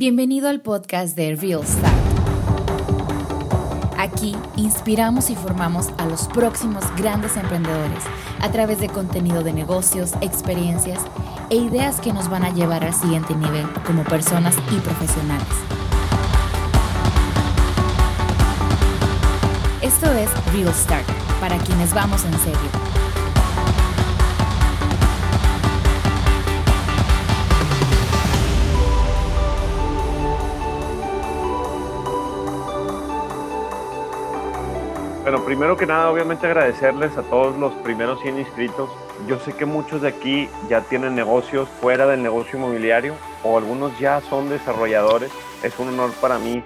Bienvenido al podcast de Real Start. Aquí inspiramos y formamos a los próximos grandes emprendedores a través de contenido de negocios, experiencias e ideas que nos van a llevar al siguiente nivel como personas y profesionales. Esto es Real Start, para quienes vamos en serio Bueno, primero que nada, obviamente agradecerles a todos los primeros 100 inscritos. Yo sé que muchos de aquí ya tienen negocios fuera del negocio inmobiliario o algunos ya son desarrolladores. Es un honor para mí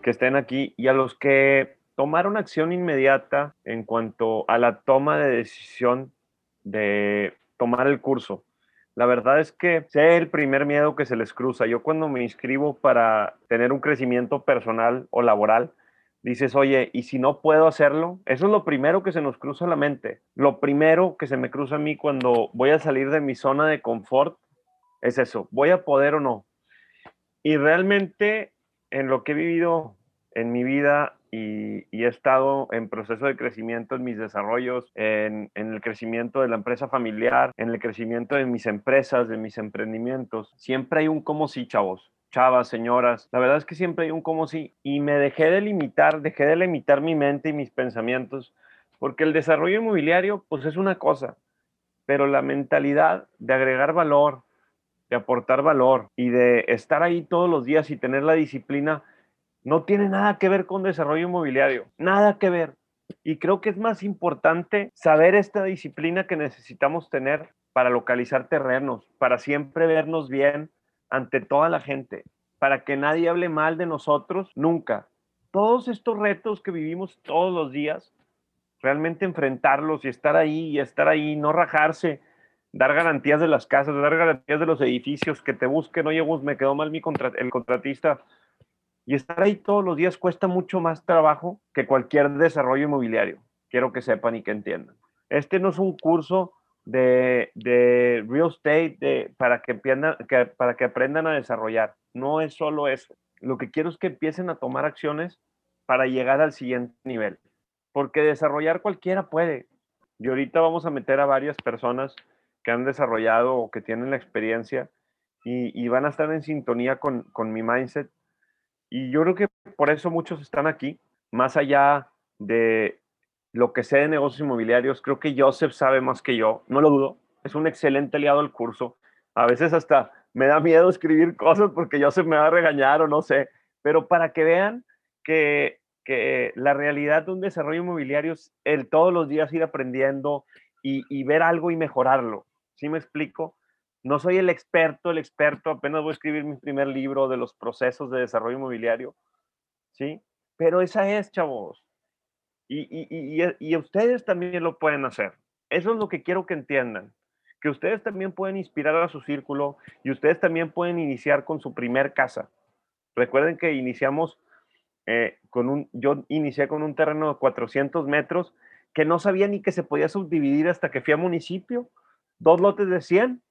que estén aquí y a los que tomaron acción inmediata en cuanto a la toma de decisión de tomar el curso. La verdad es que sé el primer miedo que se les cruza. Yo cuando me inscribo para tener un crecimiento personal o laboral, dices, oye, ¿y si no puedo hacerlo? Eso es lo primero que se nos cruza la mente. Lo primero que se me cruza a mí cuando voy a salir de mi zona de confort es eso, ¿voy a poder o no? Y realmente en lo que he vivido en mi vida y, he estado en proceso de crecimiento en mis desarrollos, en, en, el crecimiento de la empresa familiar, en el crecimiento de mis empresas, de mis emprendimientos, siempre hay un como sí, chavos chavas, señoras. La verdad es que siempre hay un como si y me dejé de limitar, dejé de limitar mi mente y mis pensamientos, porque el desarrollo inmobiliario pues es una cosa, pero la mentalidad de agregar valor, de aportar valor y de estar ahí todos los días y tener la disciplina no tiene nada que ver con desarrollo inmobiliario, nada que ver. Y creo que es más importante saber esta disciplina que necesitamos tener para localizar terrenos, para siempre vernos bien, ante toda la gente, para que nadie hable mal de nosotros nunca. Todos estos retos que vivimos todos los días, realmente enfrentarlos y estar ahí y estar ahí, no rajarse, dar garantías de las casas, dar garantías de los edificios, que te busquen, oye, me quedó mal mi el contratista. Y estar ahí todos los días cuesta mucho más trabajo que cualquier desarrollo inmobiliario. Quiero que sepan y que entiendan. Este no es un curso de, real estate de, para, que que, para que aprendan a desarrollar. No es solo eso. Lo que quiero es que empiecen a tomar acciones para llegar al siguiente nivel. Porque desarrollar cualquiera puede. Y ahorita vamos a meter a varias personas que han desarrollado o que tienen la experiencia y, y van a estar en sintonía con, con mi mindset. Y yo creo que por eso muchos están aquí, más allá de, lo que sé de negocios inmobiliarios, creo que Joseph sabe más que yo, no lo dudo, es un excelente aliado al curso. A veces hasta me da miedo escribir cosas porque Joseph me va a regañar o no sé, pero para que vean que, la realidad de un desarrollo inmobiliario es el todos los días ir aprendiendo y, y ver algo y mejorarlo. ¿Sí me explico? No soy el experto, el experto, apenas voy a escribir mi primer libro de los procesos de desarrollo inmobiliario, ¿sí? Pero esa es, chavos, y, ustedes también lo pueden hacer. Eso es lo que quiero que entiendan. Que ustedes también pueden inspirar a su círculo y ustedes también pueden iniciar con su primer casa. Recuerden que iniciamos eh, con un, yo inicié con un terreno de 400 metros que no sabía ni que se podía subdividir hasta que fui a municipio. Dos lotes de 100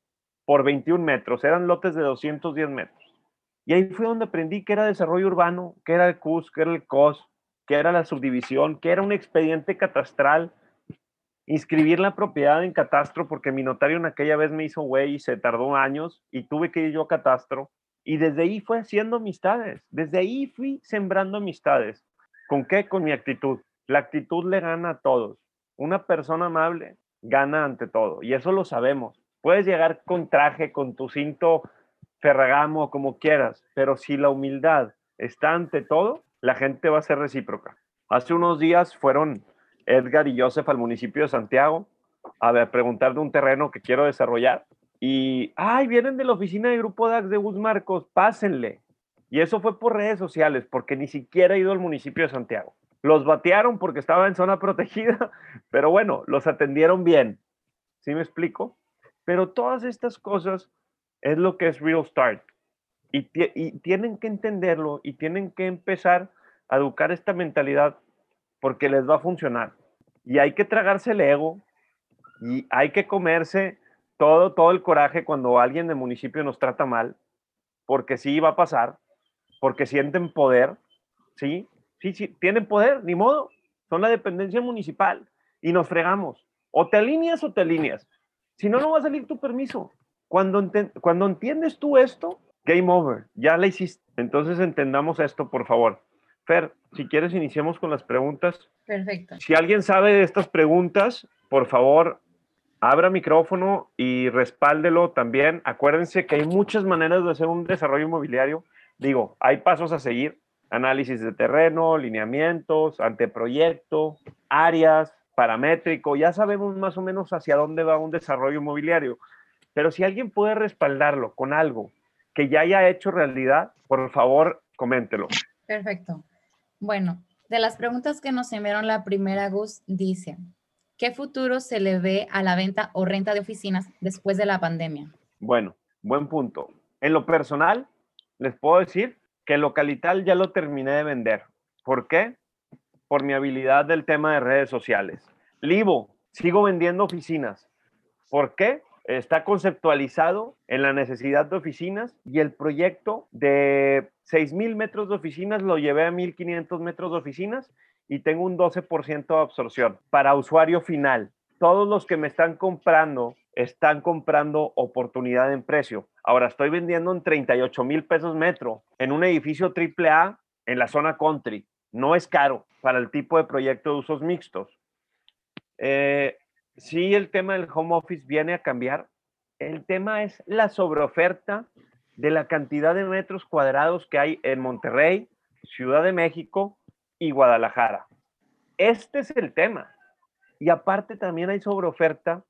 por 21 metros, eran lotes de 210 metros. Y ahí fue donde aprendí que era desarrollo urbano, que era el CUS, que era el COS, qué era la subdivisión, qué era un expediente catastral, inscribir la propiedad en catastro, porque mi notario en aquella vez me hizo güey y se tardó años y tuve que ir yo a catastro. Y desde ahí fue haciendo amistades, desde ahí fui sembrando amistades. ¿Con qué? Con mi actitud. La actitud le gana a todos. Una persona amable gana ante todo y eso lo sabemos. Puedes llegar con traje, con tu cinto ferragamo, como quieras, pero si la humildad está ante todo, la gente va a ser recíproca. Hace unos días fueron Edgar y Joseph al municipio de Santiago a preguntar de un terreno que quiero desarrollar. Y, ay, vienen de la oficina de Grupo DAX de Gus Marcos, pásenle. Y eso fue por redes sociales, porque ni siquiera he ido al municipio de Santiago. Los batearon porque estaba en zona protegida, pero bueno, los atendieron bien. ¿Sí me explico? Pero todas estas cosas es lo que es Real Start. Y, tienen que entenderlo y tienen que empezar a educar esta mentalidad porque les va a funcionar. Y hay que tragarse el ego y hay que comerse todo, todo el coraje cuando alguien del municipio nos trata mal, porque sí va a pasar. porque sienten poder, ¿sí? Sí, sí, tienen poder, ni modo, son la dependencia municipal y nos fregamos. O te alineas o te alineas. Si no, no va a salir tu permiso. Cuando, cuando entiendes tú esto, game over, ya la hiciste. Entonces entendamos esto, por favor. Fer, si quieres, iniciemos con las preguntas. Perfecto. Si alguien sabe de estas preguntas, por favor, abra micrófono y respáldelo también. Acuérdense que hay muchas maneras de hacer un desarrollo inmobiliario. Digo, hay pasos a seguir. Análisis de terreno, lineamientos, anteproyecto, áreas, paramétrico. Ya sabemos más o menos hacia dónde va un desarrollo inmobiliario. Pero si alguien puede respaldarlo con algo que ya haya hecho realidad, por favor, coméntelo. Perfecto. Bueno, de las preguntas que nos enviaron la primera, Gus dice, ¿qué futuro se le ve a la venta o renta de oficinas después de la pandemia? Bueno, buen punto. En lo personal, les puedo decir que localital ya lo terminé de vender. ¿Por qué? Por mi habilidad del tema de redes sociales. Livo, sigo vendiendo oficinas. ¿Por qué? Está conceptualizado en la necesidad de oficinas y el proyecto de 6.000 metros de oficinas lo llevé a 1.500 metros de oficinas y tengo un 12% de absorción para usuario final. Todos los que me están comprando están comprando oportunidad en precio. Ahora estoy vendiendo en 38 mil pesos metro en un edificio AAA en la zona country. No es caro para el tipo de proyecto de usos mixtos. Eh, sí, el tema del home office viene a cambiar. El tema es la sobreoferta de la cantidad de metros cuadrados que hay en Monterrey, Ciudad de México y Guadalajara. Este es el tema. Y aparte también hay sobreoferta.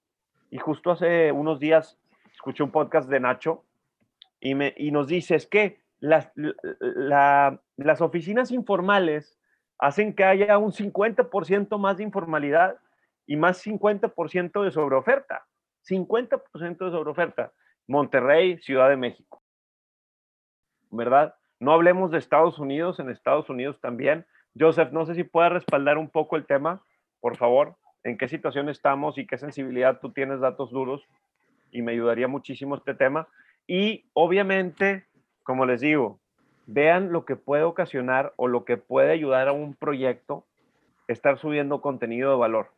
Y justo hace unos días escuché un podcast de Nacho y, me, y nos dice, es que las, las oficinas informales hacen que haya un 50% más de informalidad y más 50% de sobreoferta. 50% de sobreoferta. Monterrey, Ciudad de México. ¿Verdad? No hablemos de Estados Unidos, en Estados Unidos también. Joseph, no sé si puedes respaldar un poco el tema, por favor, en qué situación estamos y qué sensibilidad tú tienes datos duros y me ayudaría muchísimo este tema. Y obviamente, como les digo, vean lo que puede ocasionar o lo que puede ayudar a un proyecto estar subiendo contenido de valor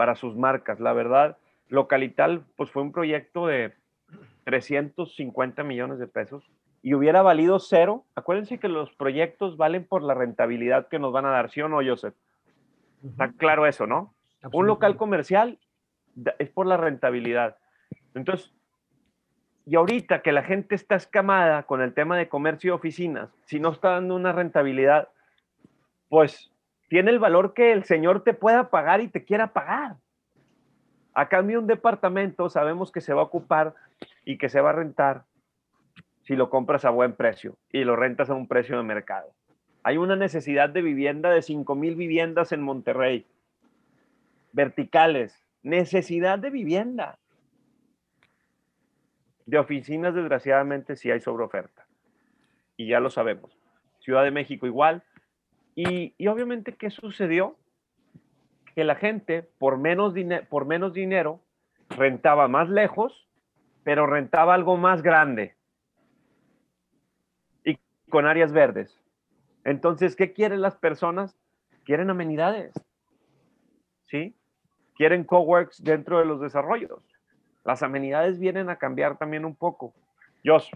para sus marcas. La verdad, Localital, pues fue un proyecto de 350 millones de pesos y hubiera valido cero. Acuérdense que los proyectos valen por la rentabilidad que nos van a dar, ¿sí o no, Joseph? Está claro eso, ¿no? Un local comercial es por la rentabilidad. Entonces, y ahorita que la gente está escamada con el tema de comercio y oficinas, si no está dando una rentabilidad, pues tiene el valor que el señor te pueda pagar y te quiera pagar. A cambio, un departamento sabemos que se va a ocupar y que se va a rentar si lo compras a buen precio y lo rentas a un precio de mercado. Hay una necesidad de vivienda de 5 mil viviendas en Monterrey, verticales, necesidad de vivienda de oficinas, desgraciadamente, sí hay sobreoferta. Y ya lo sabemos. Ciudad de México igual. Y, obviamente, ¿qué sucedió? Que la gente, por menos, dinero, rentaba más lejos, pero rentaba algo más grande. Y con áreas verdes. Entonces, ¿qué quieren las personas? Quieren amenidades. ¿Sí? Quieren coworks dentro de los desarrollos las amenidades vienen a cambiar también un poco. Josh,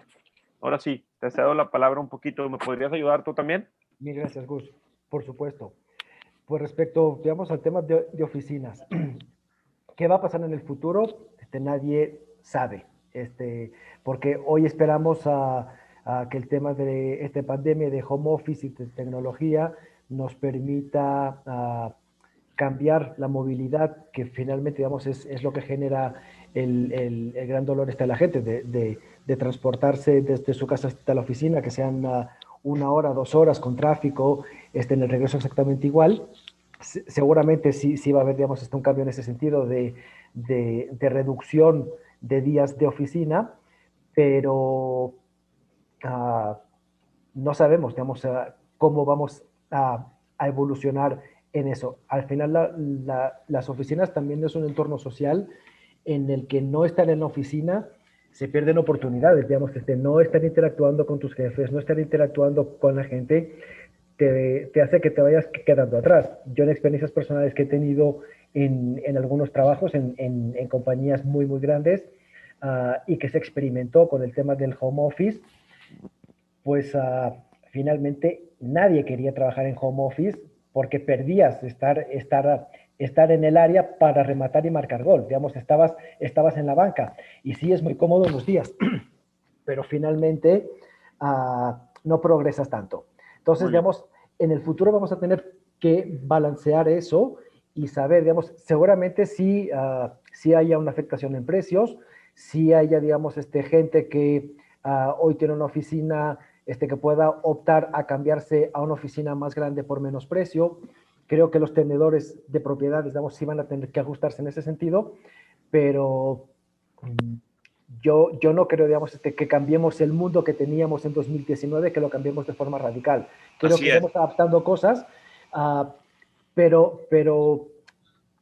ahora sí, te cedo la palabra un poquito. ¿Me podrías ayudar tú también? Mil gracias, Gus. Por supuesto. Pues respecto, digamos, al tema de, oficinas, ¿qué va a pasar en el futuro? Este, nadie sabe, este, porque hoy esperamos a, que el tema de esta pandemia de home office y de tecnología nos permita ah, cambiar la movilidad, que finalmente, digamos, es, es lo que genera el, el, gran dolor está la gente, de, de, transportarse desde su casa hasta la oficina, que sean una, hora, dos horas con tráfico, este, en el regreso exactamente igual. seguramente sí, sí va a haber, digamos, este, un cambio en ese sentido de, reducción de días de oficina, pero ah, no sabemos, digamos, ah, cómo vamos a, a, evolucionar en eso. Al final, las oficinas también es un entorno social en el que no estar en la oficina se pierden oportunidades, digamos, que este, no estar interactuando con tus jefes, no estar interactuando con la gente, te, te, hace que te vayas quedando atrás. Yo en experiencias personales que he tenido en, en algunos trabajos, en, en, en, compañías muy, muy grandes, uh, y que se experimentó con el tema del home office, pues uh, finalmente nadie quería trabajar en home office porque perdías estar, estar estar en el área para rematar y marcar gol. Digamos, estabas, estabas en la banca. Y sí es muy cómodo los días, pero finalmente uh, no progresas tanto. Entonces, digamos, en el futuro vamos a tener que balancear eso y saber, digamos, seguramente sí, uh, sí haya una afectación en precios, sí haya, digamos, este, gente que uh, hoy tiene una oficina este, que pueda optar a cambiarse a una oficina más grande por menos precio, Creo que los tenedores de propiedades, digamos, sí van a tener que ajustarse en ese sentido, pero mm, yo, yo no creo, digamos, este, que cambiemos el mundo que teníamos en 2019, que lo cambiemos de forma radical. Creo Así que estamos adaptando cosas, uh, pero, pero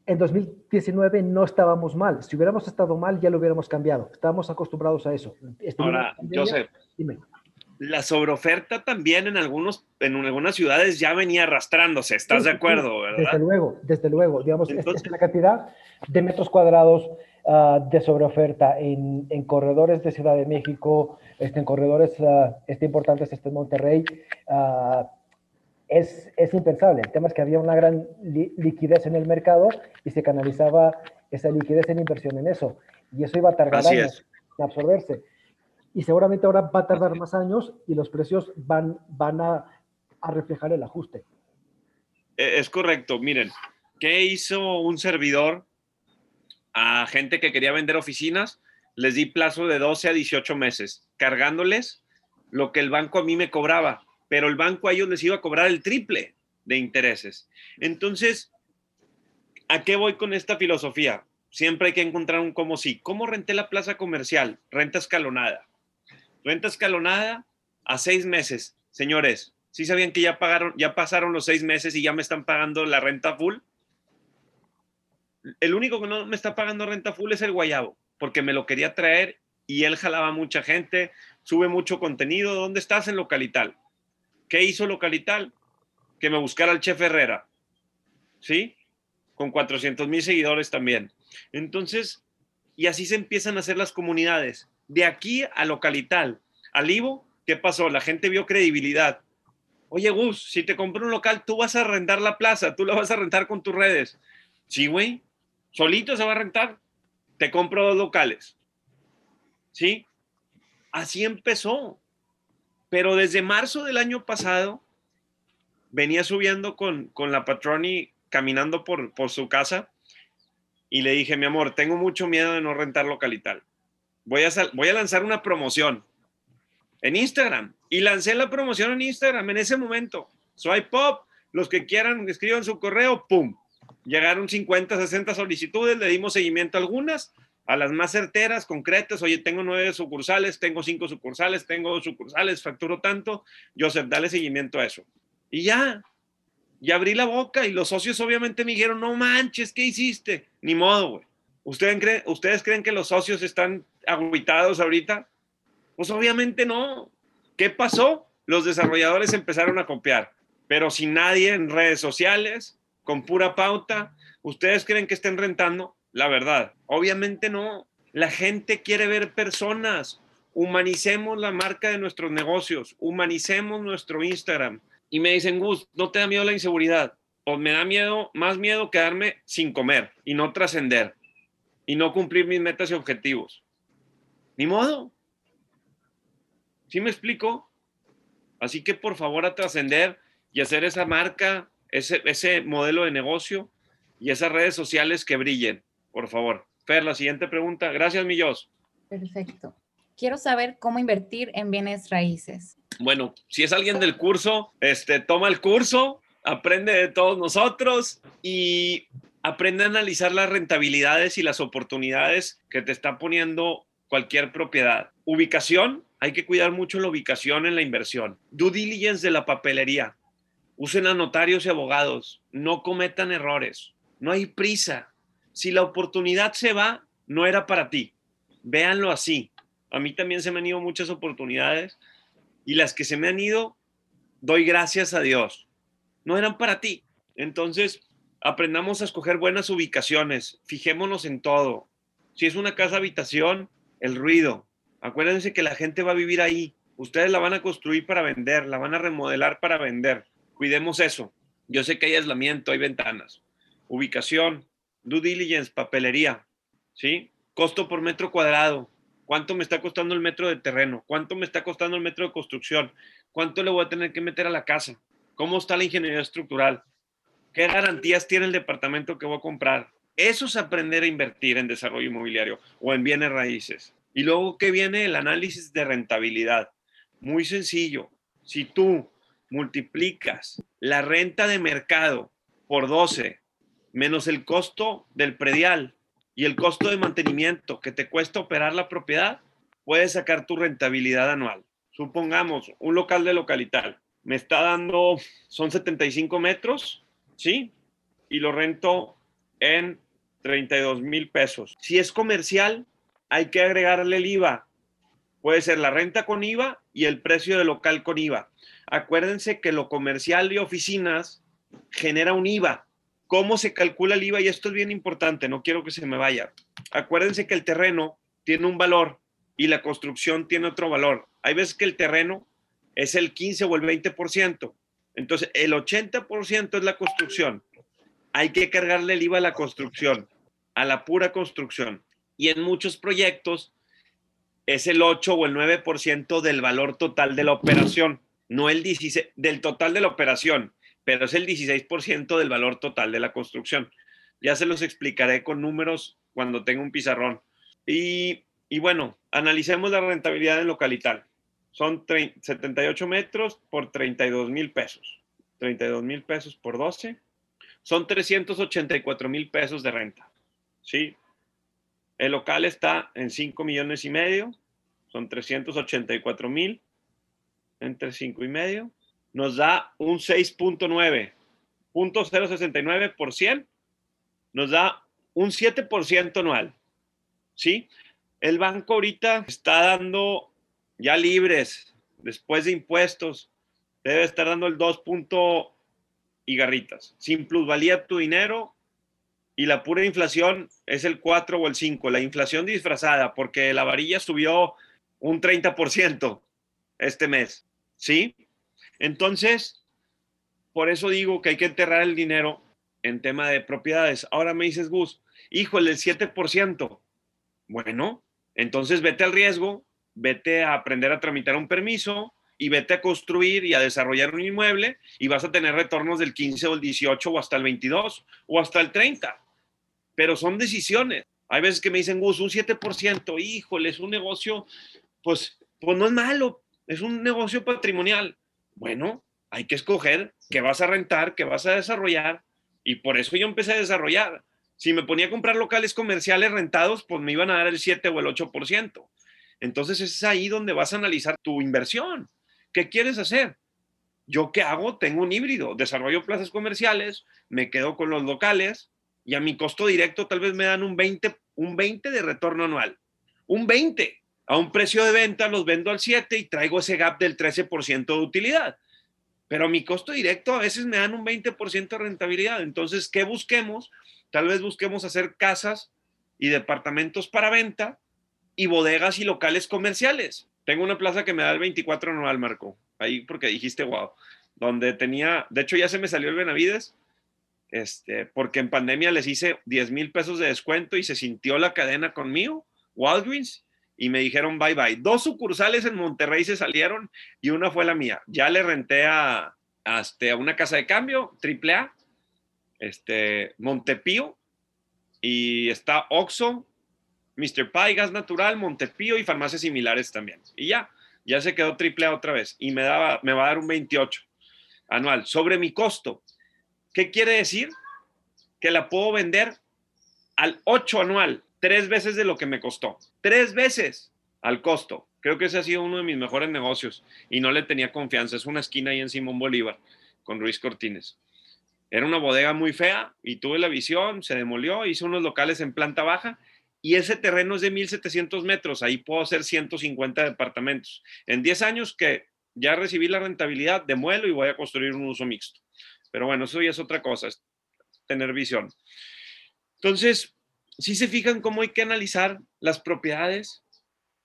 en 2019 no estábamos mal. Si hubiéramos estado mal, ya lo hubiéramos cambiado. Estábamos acostumbrados a eso. Ahora, Joseph, dime la sobreoferta también en, algunos, en algunas ciudades ya venía arrastrándose, ¿estás de acuerdo? ¿verdad? Desde luego, desde luego. Digamos, Entonces, la cantidad de metros cuadrados uh, de sobreoferta en, en, corredores de Ciudad de México, este, en corredores uh, este, importantes este, en Monterrey, uh, es, es, impensable. El tema es que había una gran li liquidez en el mercado y se canalizaba esa liquidez en inversión en eso. Y eso iba a tardar años en absorberse y seguramente ahora va a tardar más años y los precios van, van a, a reflejar el ajuste. E, es correcto. Miren, ¿qué hizo un servidor a gente que quería vender oficinas? Les di plazo de 12 a 18 meses, cargándoles lo que el banco a mí me cobraba, pero el banco a ellos les iba a cobrar el triple de intereses. Entonces, ¿a qué voy con esta filosofía? Siempre hay que encontrar un como sí. ¿Cómo renté la plaza comercial? Renta escalonada. Renta escalonada a seis meses. Señores, ¿sí sabían que ya pagaron, ya pasaron los seis meses y ya me están pagando la renta full? El único que no me está pagando renta full es el guayabo, porque me lo quería traer y él jalaba mucha gente, sube mucho contenido. ¿Dónde estás en Localital? ¿Qué hizo Localital? Que me buscara el chef Herrera. ¿Sí? Con 400 mil seguidores también. Entonces, y así se empiezan a hacer las comunidades de aquí a localital, al Ivo, ¿qué pasó? La gente vio credibilidad. Oye, Gus, si te compro un local, tú vas a rentar la plaza, tú la vas a rentar con tus redes. Sí, güey, solito se va a rentar. Te compro dos locales. ¿Sí? Así empezó. Pero desde marzo del año pasado, venía subiendo con, con la Patroni caminando por, por su casa y le dije, mi amor, tengo mucho miedo de no rentar localital voy a, voy a lanzar una promoción en Instagram. Y lancé la promoción en Instagram en ese momento. Soy Pop, los que quieran escriban su correo, ¡pum! Llegaron 50, 60 solicitudes, le dimos seguimiento a algunas, a las más certeras, concretas. Oye, tengo nueve sucursales, tengo cinco sucursales, tengo dos sucursales, facturo tanto. Joseph, dale seguimiento a eso. Y ya, y abrí la boca y los socios obviamente me dijeron, no manches, ¿qué hiciste? Ni modo, güey. ¿Ustedes creen, ¿Ustedes creen que los socios están aguitados ahorita? Pues obviamente no. ¿Qué pasó? Los desarrolladores empezaron a copiar, pero sin nadie en redes sociales, con pura pauta. ¿Ustedes creen que estén rentando? La verdad, obviamente no. La gente quiere ver personas. Humanicemos la marca de nuestros negocios, humanicemos nuestro Instagram. Y me dicen, Gus, ¿no te da miedo la inseguridad? Pues me da miedo, más miedo quedarme sin comer y no trascender y no cumplir mis metas y objetivos. Ni modo. ¿Sí me explico? Así que por favor a trascender y hacer esa marca, ese, ese modelo de negocio y esas redes sociales que brillen, por favor. Fer, la siguiente pregunta. Gracias, Millos. Perfecto. Quiero saber cómo invertir en bienes raíces. Bueno, si es alguien del curso, este, toma el curso, aprende de todos nosotros y aprende a analizar las rentabilidades y las oportunidades que te está poniendo cualquier propiedad. Ubicación, hay que cuidar mucho la ubicación en la inversión. Due diligence de la papelería. Usen a notarios y abogados. No cometan errores. No hay prisa. Si la oportunidad se va, no era para ti. Véanlo así. A mí también se me han ido muchas oportunidades y las que se me han ido, doy gracias a Dios. No eran para ti. Entonces, aprendamos a escoger buenas ubicaciones, fijémonos en todo. Si es una casa habitación, el ruido. Acuérdense que la gente va a vivir ahí. Ustedes la van a construir para vender, la van a remodelar para vender. Cuidemos eso. Yo sé que hay aislamiento, hay ventanas. Ubicación, due diligence, papelería, ¿sí? Costo por metro cuadrado. ¿Cuánto me está costando el metro de terreno? ¿Cuánto me está costando el metro de construcción? ¿Cuánto le voy a tener que meter a la casa? ¿Cómo está la ingeniería estructural? ¿Qué garantías tiene el departamento que voy a comprar? Eso es aprender a invertir en desarrollo inmobiliario o en bienes raíces. Y luego, ¿qué viene? El análisis de rentabilidad. Muy sencillo. Si tú multiplicas la renta de mercado por 12 menos el costo del predial y el costo de mantenimiento que te cuesta operar la propiedad, puedes sacar tu rentabilidad anual. Supongamos un local de localital. Me está dando, son 75 metros, ¿sí? Y lo rento en 32 mil pesos. Si es comercial, hay que agregarle el IVA. Puede ser la renta con IVA y el precio del local con IVA. Acuérdense que lo comercial y oficinas genera un IVA. ¿Cómo se calcula el IVA? Y esto es bien importante, no quiero que se me vaya. Acuérdense que el terreno tiene un valor y la construcción tiene otro valor. Hay veces que el terreno es el 15 o el 20%. Entonces, el 80% es la construcción. Hay que cargarle el IVA a la construcción, a la pura construcción. Y en muchos proyectos es el 8 o el 9% del valor total de la operación, no el 16 del total de la operación, pero es el 16% del valor total de la construcción. Ya se los explicaré con números cuando tenga un pizarrón. Y, y bueno, analicemos la rentabilidad en localital son 78 metros por 32 mil pesos. 32 mil pesos por 12. Son 384 mil pesos de renta. ¿Sí? El local está en 5 millones y medio. Son 384 mil entre 5 y medio. Nos da un 6.9. Punto 069 por 100. Nos da un 7% anual. ¿Sí? El banco ahorita está dando ya libres, después de impuestos, debe estar dando el 2 punto y garritas. Sin plusvalía tu dinero y la pura inflación es el 4 o el 5. La inflación disfrazada, porque la varilla subió un 30% este mes. ¿Sí? Entonces, por eso digo que hay que enterrar el dinero en tema de propiedades. Ahora me dices, Gus, híjole, el 7%. Bueno, entonces vete al riesgo vete a aprender a tramitar un permiso y vete a construir y a desarrollar un inmueble y vas a tener retornos del 15 o el 18 o hasta el 22 o hasta el 30. Pero son decisiones. Hay veces que me dicen, Gus, un 7%, híjole, es un negocio, pues, pues no es malo, es un negocio patrimonial. Bueno, hay que escoger qué vas a rentar, qué vas a desarrollar y por eso yo empecé a desarrollar. Si me ponía a comprar locales comerciales rentados, pues me iban a dar el 7 o el 8%. Entonces es ahí donde vas a analizar tu inversión. ¿Qué quieres hacer? ¿Yo qué hago? Tengo un híbrido. Desarrollo plazas comerciales, me quedo con los locales y a mi costo directo tal vez me dan un 20, un 20 de retorno anual. Un 20. A un precio de venta los vendo al 7 y traigo ese gap del 13% de utilidad. Pero mi costo directo a veces me dan un 20% de rentabilidad. Entonces, ¿qué busquemos? Tal vez busquemos hacer casas y departamentos para venta y bodegas y locales comerciales. Tengo una plaza que me da el 24 anual, Marco, ahí porque dijiste, wow, donde tenía, de hecho ya se me salió el Benavides, este, porque en pandemia les hice 10 mil pesos de descuento y se sintió la cadena conmigo, Walgreens, y me dijeron bye bye. Dos sucursales en Monterrey se salieron y una fue la mía. Ya le renté a, a, este, una casa de cambio, AAA, este, Montepío, y está Oxo, Mr. Pie, Gas Natural, Montepío y farmacias similares también. Y ya, ya se quedó triple A otra vez y me, daba, me va a dar un 28 anual sobre mi costo. ¿Qué quiere decir? Que la puedo vender al 8 anual, tres veces de lo que me costó. Tres veces al costo. Creo que ese ha sido uno de mis mejores negocios y no le tenía confianza. Es una esquina ahí en Simón Bolívar con Ruiz Cortines. Era una bodega muy fea y tuve la visión, se demolió, hice unos locales en planta baja y ese terreno es de 1700 metros, ahí puedo hacer 150 departamentos. En 10 años que ya recibí la rentabilidad, demuelo y voy a construir un uso mixto. Pero bueno, eso ya es otra cosa, es tener visión. Entonces, si se fijan cómo hay que analizar las propiedades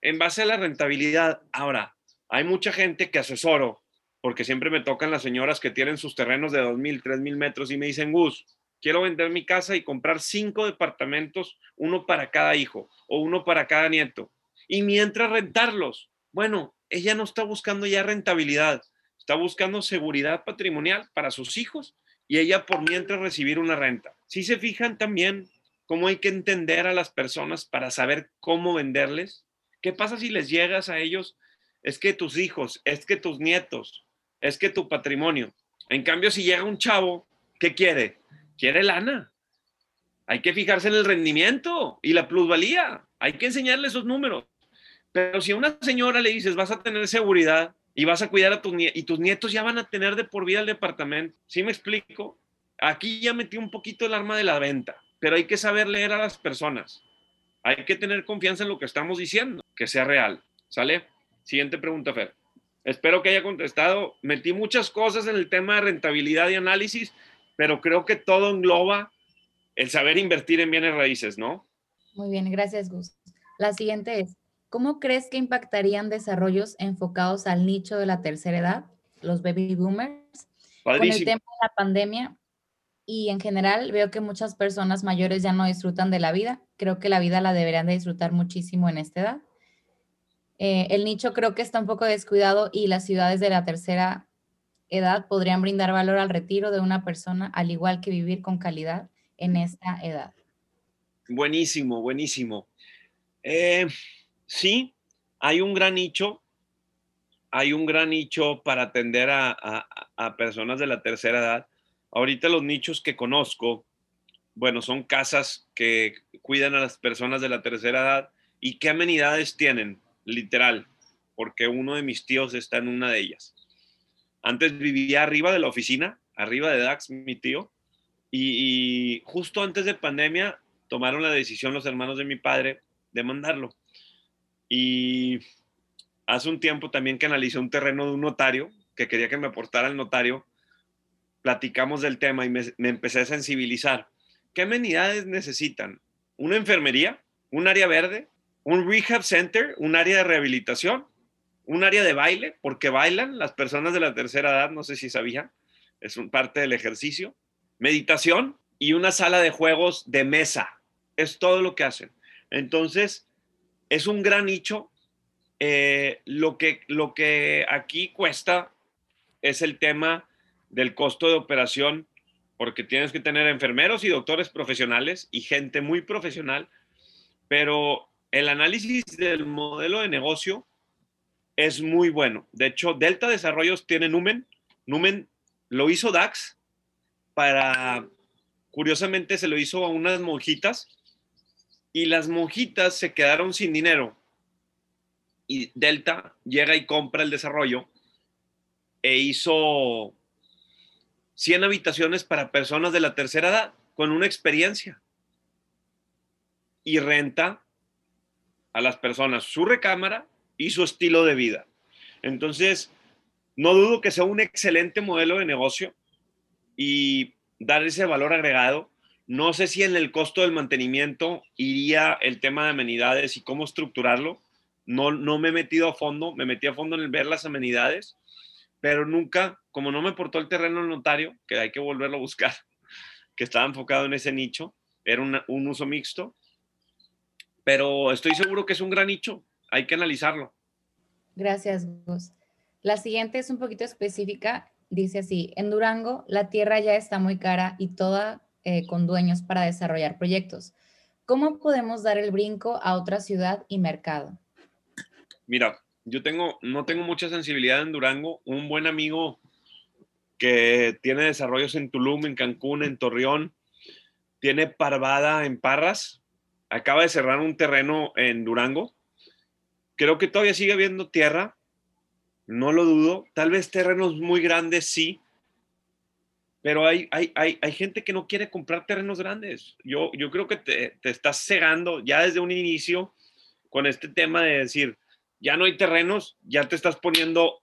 en base a la rentabilidad. Ahora, hay mucha gente que asesoro, porque siempre me tocan las señoras que tienen sus terrenos de 2.000, 3.000 metros y me dicen, Gus, quiero vender mi casa y comprar cinco departamentos, uno para cada hijo o uno para cada nieto. Y mientras rentarlos, bueno, ella no está buscando ya rentabilidad, está buscando seguridad patrimonial para sus hijos y ella por mientras recibir una renta. Si se fijan también cómo hay que entender a las personas para saber cómo venderles, ¿qué pasa si les llegas a ellos? Es que tus hijos, es que tus nietos, es que tu patrimonio. En cambio, si llega un chavo, ¿qué quiere? Quiere lana. Hay que fijarse en el rendimiento y la plusvalía. Hay que enseñarle esos números. Pero si a una señora le dices, vas a tener seguridad y vas a cuidar a tus nietos, y tus nietos ya van a tener de por vida el departamento, ¿sí me explico? Aquí ya metí un poquito el arma de la venta, pero hay que saber leer a las personas. Hay que tener confianza en lo que estamos diciendo, que sea real. ¿Sale? Siguiente pregunta, Fer. Espero que haya contestado. Metí muchas cosas en el tema de rentabilidad y análisis, pero creo que todo engloba el saber invertir en bienes raíces, ¿no? Muy bien, gracias, Gus. La siguiente es, ¿Cómo crees que impactarían desarrollos enfocados al nicho de la tercera edad, los baby boomers, con el tema de la pandemia? Y en general veo que muchas personas mayores ya no disfrutan de la vida. Creo que la vida la deberían de disfrutar muchísimo en esta edad. Eh, el nicho creo que está un poco descuidado y las ciudades de la tercera edad podrían brindar valor al retiro de una persona, al igual que vivir con calidad en esta edad. Buenísimo, buenísimo. Eh, sí, hay un gran nicho, hay un gran nicho para atender a, personas de la tercera edad. Ahorita los nichos que conozco, bueno, son casas que cuidan a las personas de la tercera edad y qué amenidades tienen, literal, porque uno de mis tíos está en una de ellas. Antes vivía arriba de la oficina, arriba de Dax, mi tío, y, justo antes de pandemia tomaron la decisión los hermanos de mi padre de mandarlo. Y hace un tiempo también que analicé un terreno de un notario, que quería que me aportara el notario, platicamos del tema y me, empecé a sensibilizar. ¿Qué amenidades necesitan? ¿Una enfermería? ¿Un área verde? ¿Un rehab center? ¿Un área de rehabilitación? ¿Un área de baile? Porque bailan las personas de la tercera edad, no sé si sabían, es un parte del ejercicio. Meditación y una sala de juegos de mesa. Es todo lo que hacen. Entonces, es un gran nicho. Eh, lo, que, lo que aquí cuesta es el tema del costo de operación, porque tienes que tener enfermeros y doctores profesionales y gente muy profesional, pero el análisis del modelo de negocio es muy bueno. De hecho, Delta Desarrollos tiene Numen. Numen lo hizo DAX para, curiosamente, se lo hizo a unas monjitas y las monjitas se quedaron sin dinero. Y Delta llega y compra el desarrollo e hizo 100 habitaciones para personas de la tercera edad con una experiencia. Y renta a las personas su recámara y su estilo de vida. Entonces, no dudo que sea un excelente modelo de negocio y dar ese valor agregado no sé si en el costo del mantenimiento iría el tema de amenidades y cómo estructurarlo. No, no me he metido a fondo, me metí a fondo en el ver las amenidades, pero nunca, como no me portó el terreno el notario, que hay que volverlo a buscar, que estaba enfocado en ese nicho, era un uso mixto, pero estoy seguro que es un gran nicho, hay que analizarlo. Gracias, Gus. La siguiente es un poquito específica, dice así, en Durango la tierra ya está muy cara y toda eh, con dueños para desarrollar proyectos. ¿Cómo podemos dar el brinco a otra ciudad y mercado? Mira, yo tengo, no tengo mucha sensibilidad en Durango. Un buen amigo que tiene desarrollos en Tulum, en Cancún, en Torreón, tiene parvada en Parras, acaba de cerrar un terreno en Durango. Creo que todavía sigue habiendo tierra, no lo dudo. Tal vez terrenos muy grandes sí, pero hay, hay, hay, hay, gente que no quiere comprar terrenos grandes. Yo, yo creo que te, te, estás cegando ya desde un inicio con este tema de decir, ya no hay terrenos, ya te estás poniendo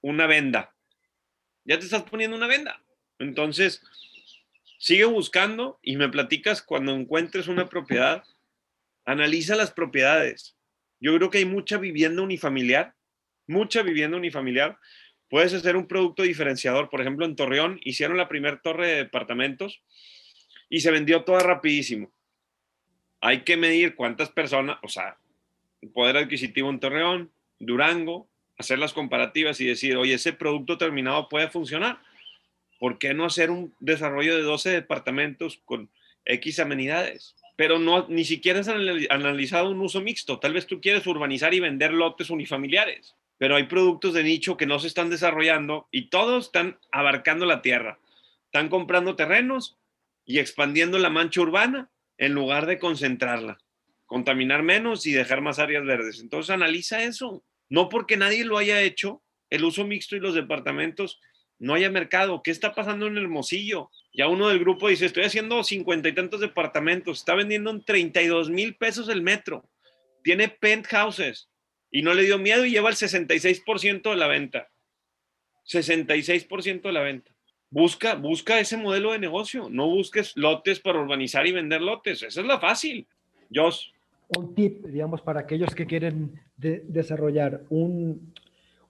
una venda. Ya te estás poniendo una venda. Entonces, sigue buscando y me platicas cuando encuentres una propiedad, analiza las propiedades. Yo creo que hay mucha vivienda unifamiliar, mucha vivienda unifamiliar Puedes hacer un producto diferenciador. Por ejemplo, en Torreón hicieron la primera torre de departamentos y se vendió toda rapidísimo. Hay que medir cuántas personas, o sea, poder adquisitivo en Torreón, Durango, hacer las comparativas y decir, oye, ese producto terminado puede funcionar. ¿Por qué no hacer un desarrollo de 12 departamentos con X amenidades? Pero no, ni siquiera has analizado un uso mixto. Tal vez tú quieres urbanizar y vender lotes unifamiliares pero hay productos de nicho que no se están desarrollando y todos están abarcando la tierra. Están comprando terrenos y expandiendo la mancha urbana en lugar de concentrarla, contaminar menos y dejar más áreas verdes. Entonces analiza eso. No porque nadie lo haya hecho, el uso mixto y los departamentos, no haya mercado. ¿Qué está pasando en Hermosillo? Ya uno del grupo dice, estoy haciendo cincuenta y tantos departamentos, está vendiendo en 32 mil pesos el metro, tiene penthouses, y no le dio miedo y lleva el 66% de la venta. 66% de la venta. Busca, busca ese modelo de negocio. No busques lotes para urbanizar y vender lotes. Esa es la fácil. Jos. Un tip, digamos, para aquellos que quieren desarrollar un,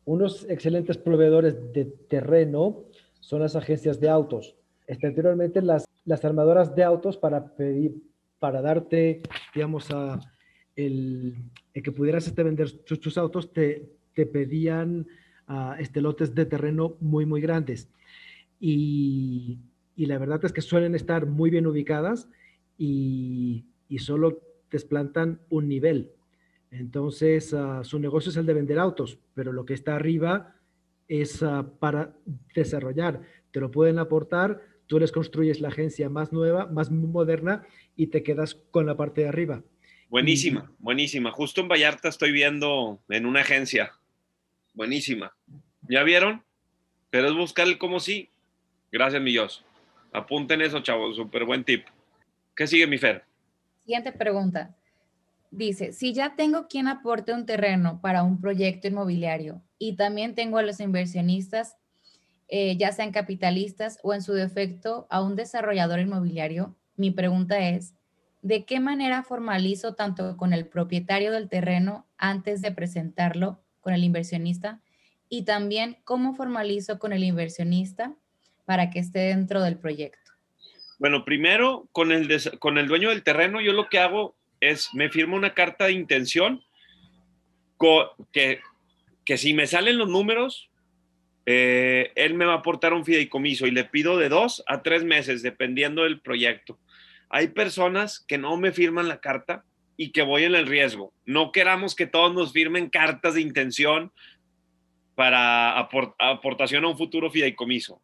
unos excelentes proveedores de terreno son las agencias de autos. Este, anteriormente las, las armadoras de autos para pedir, para darte, digamos, a, el, que pudieras este, vender tus, autos, te, te pedían uh, este, lotes de terreno muy, muy grandes. Y, y, la verdad es que suelen estar muy bien ubicadas y, y solo desplantan un nivel. Entonces, uh, su negocio es el de vender autos, pero lo que está arriba es uh, para desarrollar. Te lo pueden aportar, tú les construyes la agencia más nueva, más moderna y te quedas con la parte de arriba. Buenísima, buenísima. Justo en Vallarta estoy viendo en una agencia. Buenísima. ¿Ya vieron? Pero es buscar el cómo sí. Gracias, mi Dios. Apunten eso, chavos. Súper buen tip. ¿Qué sigue, mi Fer? Siguiente pregunta. Dice, si ya tengo quien aporte un terreno para un proyecto inmobiliario y también tengo a los inversionistas, eh, ya sean capitalistas o en su defecto a un desarrollador inmobiliario, mi pregunta es, ¿de qué manera formalizo tanto con el propietario del terreno antes de presentarlo con el inversionista? Y también, ¿cómo formalizo con el inversionista para que esté dentro del proyecto? Bueno, primero, con el, con el dueño del terreno, yo lo que hago es, me firmo una carta de intención que, que si me salen los números, eh, él me va a aportar un fideicomiso y le pido de dos a tres meses, dependiendo del proyecto. Hay personas que no me firman la carta y que voy en el riesgo. No queramos que todos nos firmen cartas de intención para aportación a un futuro fideicomiso.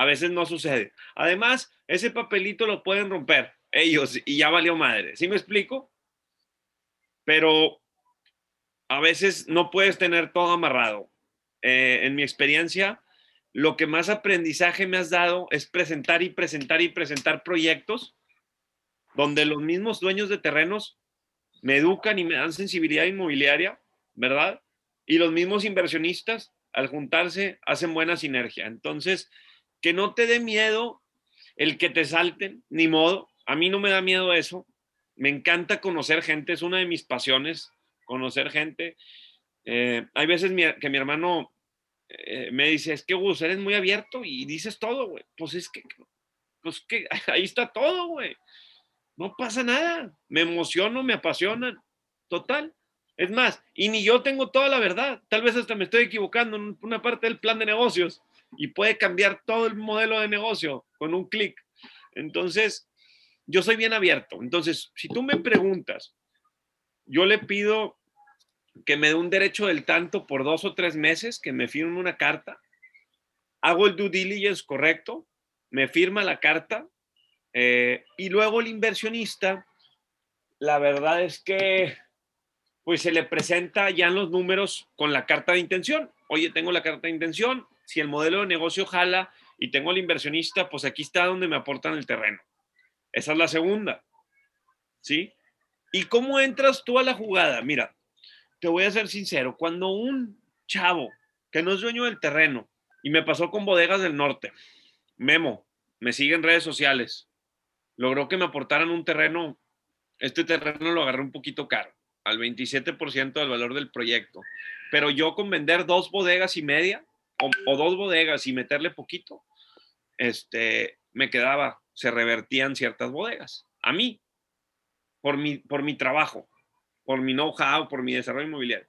A veces no sucede. Además, ese papelito lo pueden romper ellos y ya valió madre. ¿Sí me explico? Pero a veces no puedes tener todo amarrado. Eh, en mi experiencia, lo que más aprendizaje me has dado es presentar y presentar y presentar proyectos donde los mismos dueños de terrenos me educan y me dan sensibilidad inmobiliaria, ¿verdad? Y los mismos inversionistas, al juntarse, hacen buena sinergia. Entonces, que no te dé miedo el que te salten, ni modo. A mí no me da miedo eso. Me encanta conocer gente, es una de mis pasiones, conocer gente. Eh, hay veces que mi hermano eh, me dice, es que Gus, eres muy abierto y dices todo, güey. Pues es que, pues que ahí está todo, güey. No pasa nada. Me emociono, me apasionan. Total. Es más, y ni yo tengo toda la verdad. Tal vez hasta me estoy equivocando en una parte del plan de negocios y puede cambiar todo el modelo de negocio con un clic. Entonces, yo soy bien abierto. Entonces, si tú me preguntas, yo le pido que me dé un derecho del tanto por dos o tres meses, que me firme una carta, hago el due diligence correcto, me firma la carta, eh, y luego el inversionista, la verdad es que pues se le presenta ya en los números con la carta de intención. Oye, tengo la carta de intención, si el modelo de negocio jala y tengo al inversionista, pues aquí está donde me aportan el terreno. Esa es la segunda. ¿Sí? ¿Y cómo entras tú a la jugada? Mira, te voy a ser sincero, cuando un chavo que no es dueño del terreno, y me pasó con Bodegas del Norte, Memo, me sigue en redes sociales, logró que me aportaran un terreno, este terreno lo agarré un poquito caro, al 27% del valor del proyecto, pero yo con vender dos bodegas y media, o, dos bodegas y meterle poquito, este, me quedaba, se revertían ciertas bodegas, a mí, por mi, por mi trabajo, por mi know-how, por mi desarrollo inmobiliario.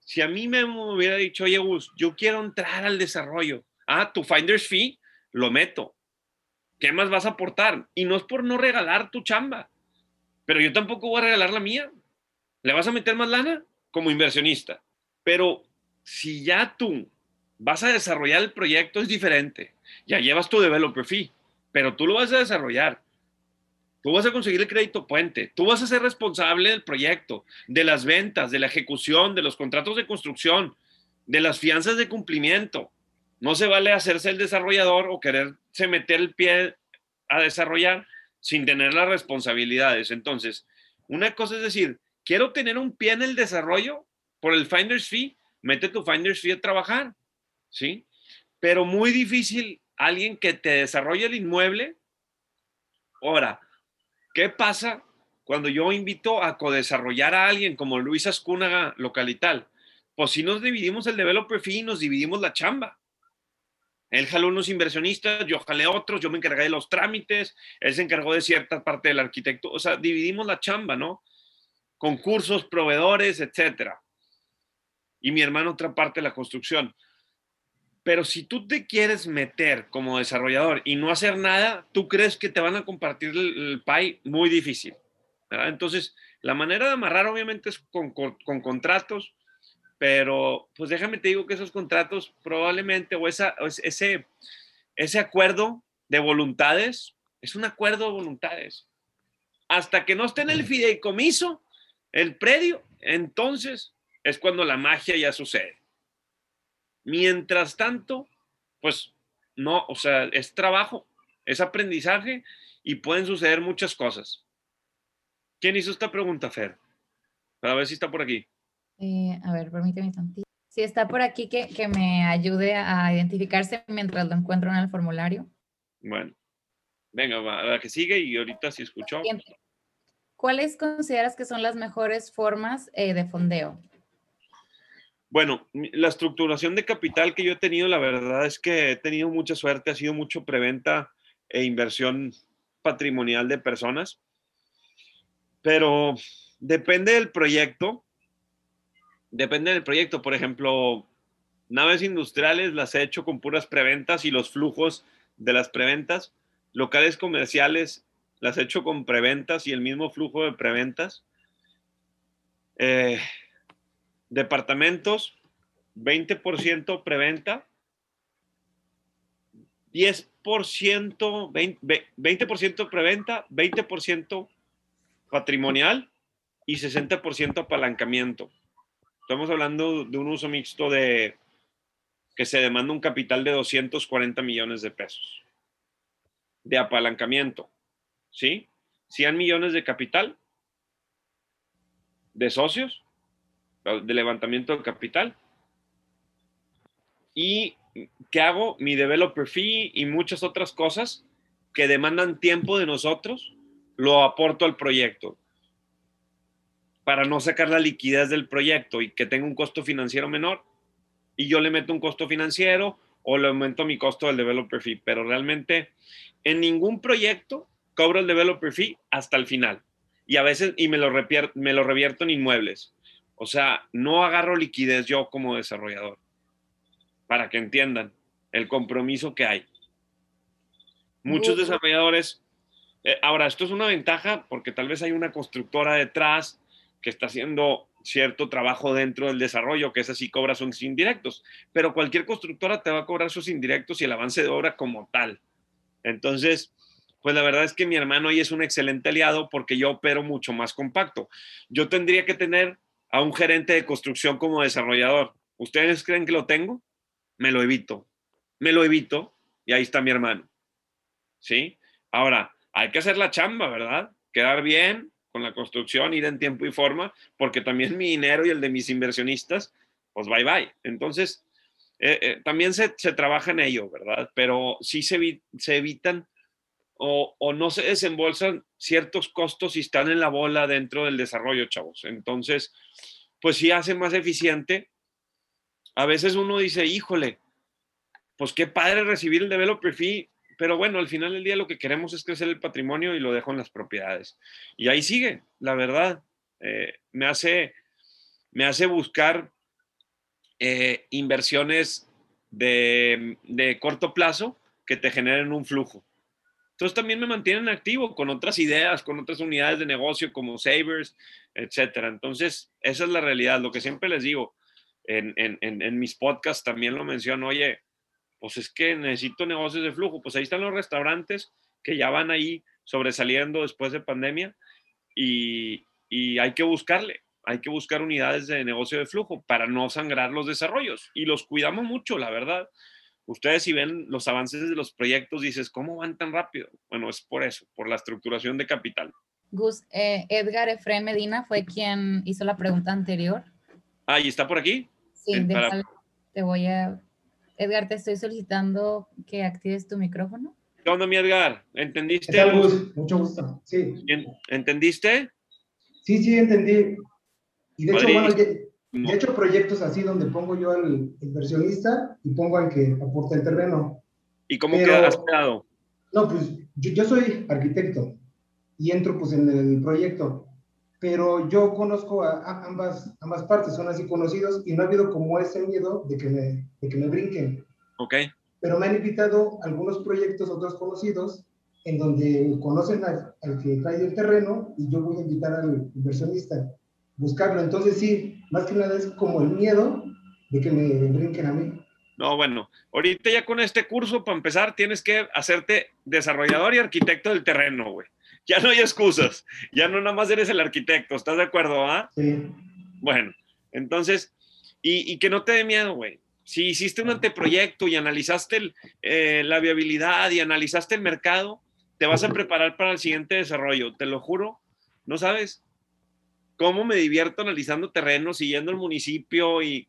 Si a mí me hubiera dicho, oye, Gus, yo quiero entrar al desarrollo, ah, tu finder's fee, lo meto. ¿Qué más vas a aportar? Y no es por no regalar tu chamba, pero yo tampoco voy a regalar la mía. ¿Le vas a meter más lana? Como inversionista. Pero si ya tú vas a desarrollar el proyecto, es diferente. Ya llevas tu developer fee, pero tú lo vas a desarrollar. Tú vas a conseguir el crédito puente, tú vas a ser responsable del proyecto, de las ventas, de la ejecución, de los contratos de construcción, de las fianzas de cumplimiento. No se vale hacerse el desarrollador o quererse meter el pie a desarrollar sin tener las responsabilidades. Entonces, una cosa es decir, quiero tener un pie en el desarrollo por el finder's fee, mete tu finder's fee a trabajar, ¿sí? Pero muy difícil alguien que te desarrolle el inmueble. Ahora, ¿Qué pasa cuando yo invito a codesarrollar a alguien como Luis Ascúnaga localital? Pues si nos dividimos el developer fee, nos dividimos la chamba. Él jaló unos inversionistas, yo jalé otros, yo me encargué de los trámites, él se encargó de cierta parte del arquitecto, o sea, dividimos la chamba, ¿no? Concursos, proveedores, etcétera. Y mi hermano otra parte de la construcción. Pero si tú te quieres meter como desarrollador y no hacer nada, tú crees que te van a compartir el, pay muy difícil. Entonces, la manera de amarrar obviamente es con, con, contratos, pero pues déjame te digo que esos contratos probablemente o, esa, ese, ese acuerdo de voluntades es un acuerdo de voluntades. Hasta que no esté en el fideicomiso, el predio, entonces es cuando la magia ya sucede. Mientras tanto, pues no, o sea, es trabajo, es aprendizaje y pueden suceder muchas cosas. ¿Quién hizo esta pregunta, Fer? Para ver si está por aquí. Eh, a ver, permíteme tantito. Si está por aquí, que, que me ayude a identificarse mientras lo encuentro en el formulario. Bueno, venga, va, la que sigue y ahorita si escuchó. ¿Cuáles consideras que son las mejores formas eh, de fondeo? Bueno, la estructuración de capital que yo he tenido, la verdad es que he tenido mucha suerte, ha sido mucho preventa e inversión patrimonial de personas, pero depende del proyecto, depende del proyecto. Por ejemplo, naves industriales las he hecho con puras preventas y los flujos de las preventas. Locales comerciales las he hecho con preventas y el mismo flujo de preventas. Eh, departamentos, 20% preventa, 10%, 20%, preventa, 20% patrimonial y 60% apalancamiento. Estamos hablando de un uso mixto de que se demanda un capital de 240 millones de pesos de apalancamiento, ¿sí? 100 millones de capital de socios de levantamiento de capital. Y que hago mi developer fee y muchas otras cosas que demandan tiempo de nosotros, lo aporto al proyecto para no sacar la liquidez del proyecto y que tenga un costo financiero menor y yo le meto un costo financiero o le aumento mi costo del developer fee, pero realmente en ningún proyecto cobro el developer fee hasta el final y a veces y me lo, me lo revierto en inmuebles. O sea, no agarro liquidez yo como desarrollador, para que entiendan el compromiso que hay. Muchos desarrolladores, eh, ahora, esto es una ventaja porque tal vez hay una constructora detrás que está haciendo cierto trabajo dentro del desarrollo, que es así cobra sus indirectos, pero cualquier constructora te va a cobrar sus indirectos y el avance de obra como tal. Entonces, pues la verdad es que mi hermano ahí es un excelente aliado porque yo opero mucho más compacto. Yo tendría que tener a un gerente de construcción como desarrollador. ¿Ustedes creen que lo tengo? Me lo evito. Me lo evito y ahí está mi hermano. ¿Sí? Ahora, hay que hacer la chamba, ¿verdad? Quedar bien con la construcción, ir en tiempo y forma, porque también mi dinero y el de mis inversionistas, pues bye bye. Entonces, eh, eh, también se, trabaja en ello, ¿verdad? Pero sí se, se evitan o, o, no se desembolsan ciertos costos y están en la bola dentro del desarrollo, chavos. Entonces, pues sí hace más eficiente. A veces uno dice, híjole, pues qué padre recibir el developer fee, pero bueno, al final del día lo que queremos es crecer el patrimonio y lo dejo en las propiedades. Y ahí sigue, la verdad. Eh, me, hace, me hace buscar eh, inversiones de, de corto plazo que te generen un flujo. Entonces también me mantienen activo con otras ideas, con otras unidades de negocio como Savers, etcétera. Entonces, esa es la realidad. Lo que siempre les digo en, en, en, mis podcasts también lo menciono, oye, pues es que necesito negocios de flujo. Pues ahí están los restaurantes que ya van ahí sobresaliendo después de pandemia y, y hay que buscarle, hay que buscar unidades de negocio de flujo para no sangrar los desarrollos y los cuidamos mucho, la verdad. Ustedes si ven los avances de los proyectos, dices, ¿cómo van tan rápido? Bueno, es por eso, por la estructuración de capital. Gus, eh, Edgar Efraín Medina fue quien hizo la pregunta anterior. Ah, ¿y está por aquí? Sí, te voy a Edgar, te estoy solicitando que actives tu micrófono. ¿Qué onda, mi Edgar? ¿Entendiste? Mucho gusto. Sí. ¿Entendiste? Sí, sí, entendí. Y de hecho, bueno, he hecho proyectos así donde pongo yo al inversionista y pongo al que aporta el terreno. ¿Y cómo quedado? No, pues yo, yo, soy arquitecto y entro pues en el proyecto pero yo conozco a, ambas, ambas partes, son así conocidos y no ha habido como ese miedo de que me, de que me brinquen. Ok. Pero me han invitado a algunos proyectos, otros conocidos, en donde conocen al, que trae el terreno y yo voy a invitar al inversionista buscarlo. Entonces sí, más que nada es como el miedo de que me brinquen a mí. No, bueno, ahorita ya con este curso, para empezar, tienes que hacerte desarrollador y arquitecto del terreno, güey ya no hay excusas, ya no nada más eres el arquitecto, ¿estás de acuerdo, ah? Sí. Bueno, entonces, y, que no te dé miedo, güey. Si hiciste un anteproyecto y analizaste eh, la viabilidad y analizaste el mercado, te vas a preparar para el siguiente desarrollo, te lo juro, no sabes cómo me divierto analizando terrenos y yendo al municipio y,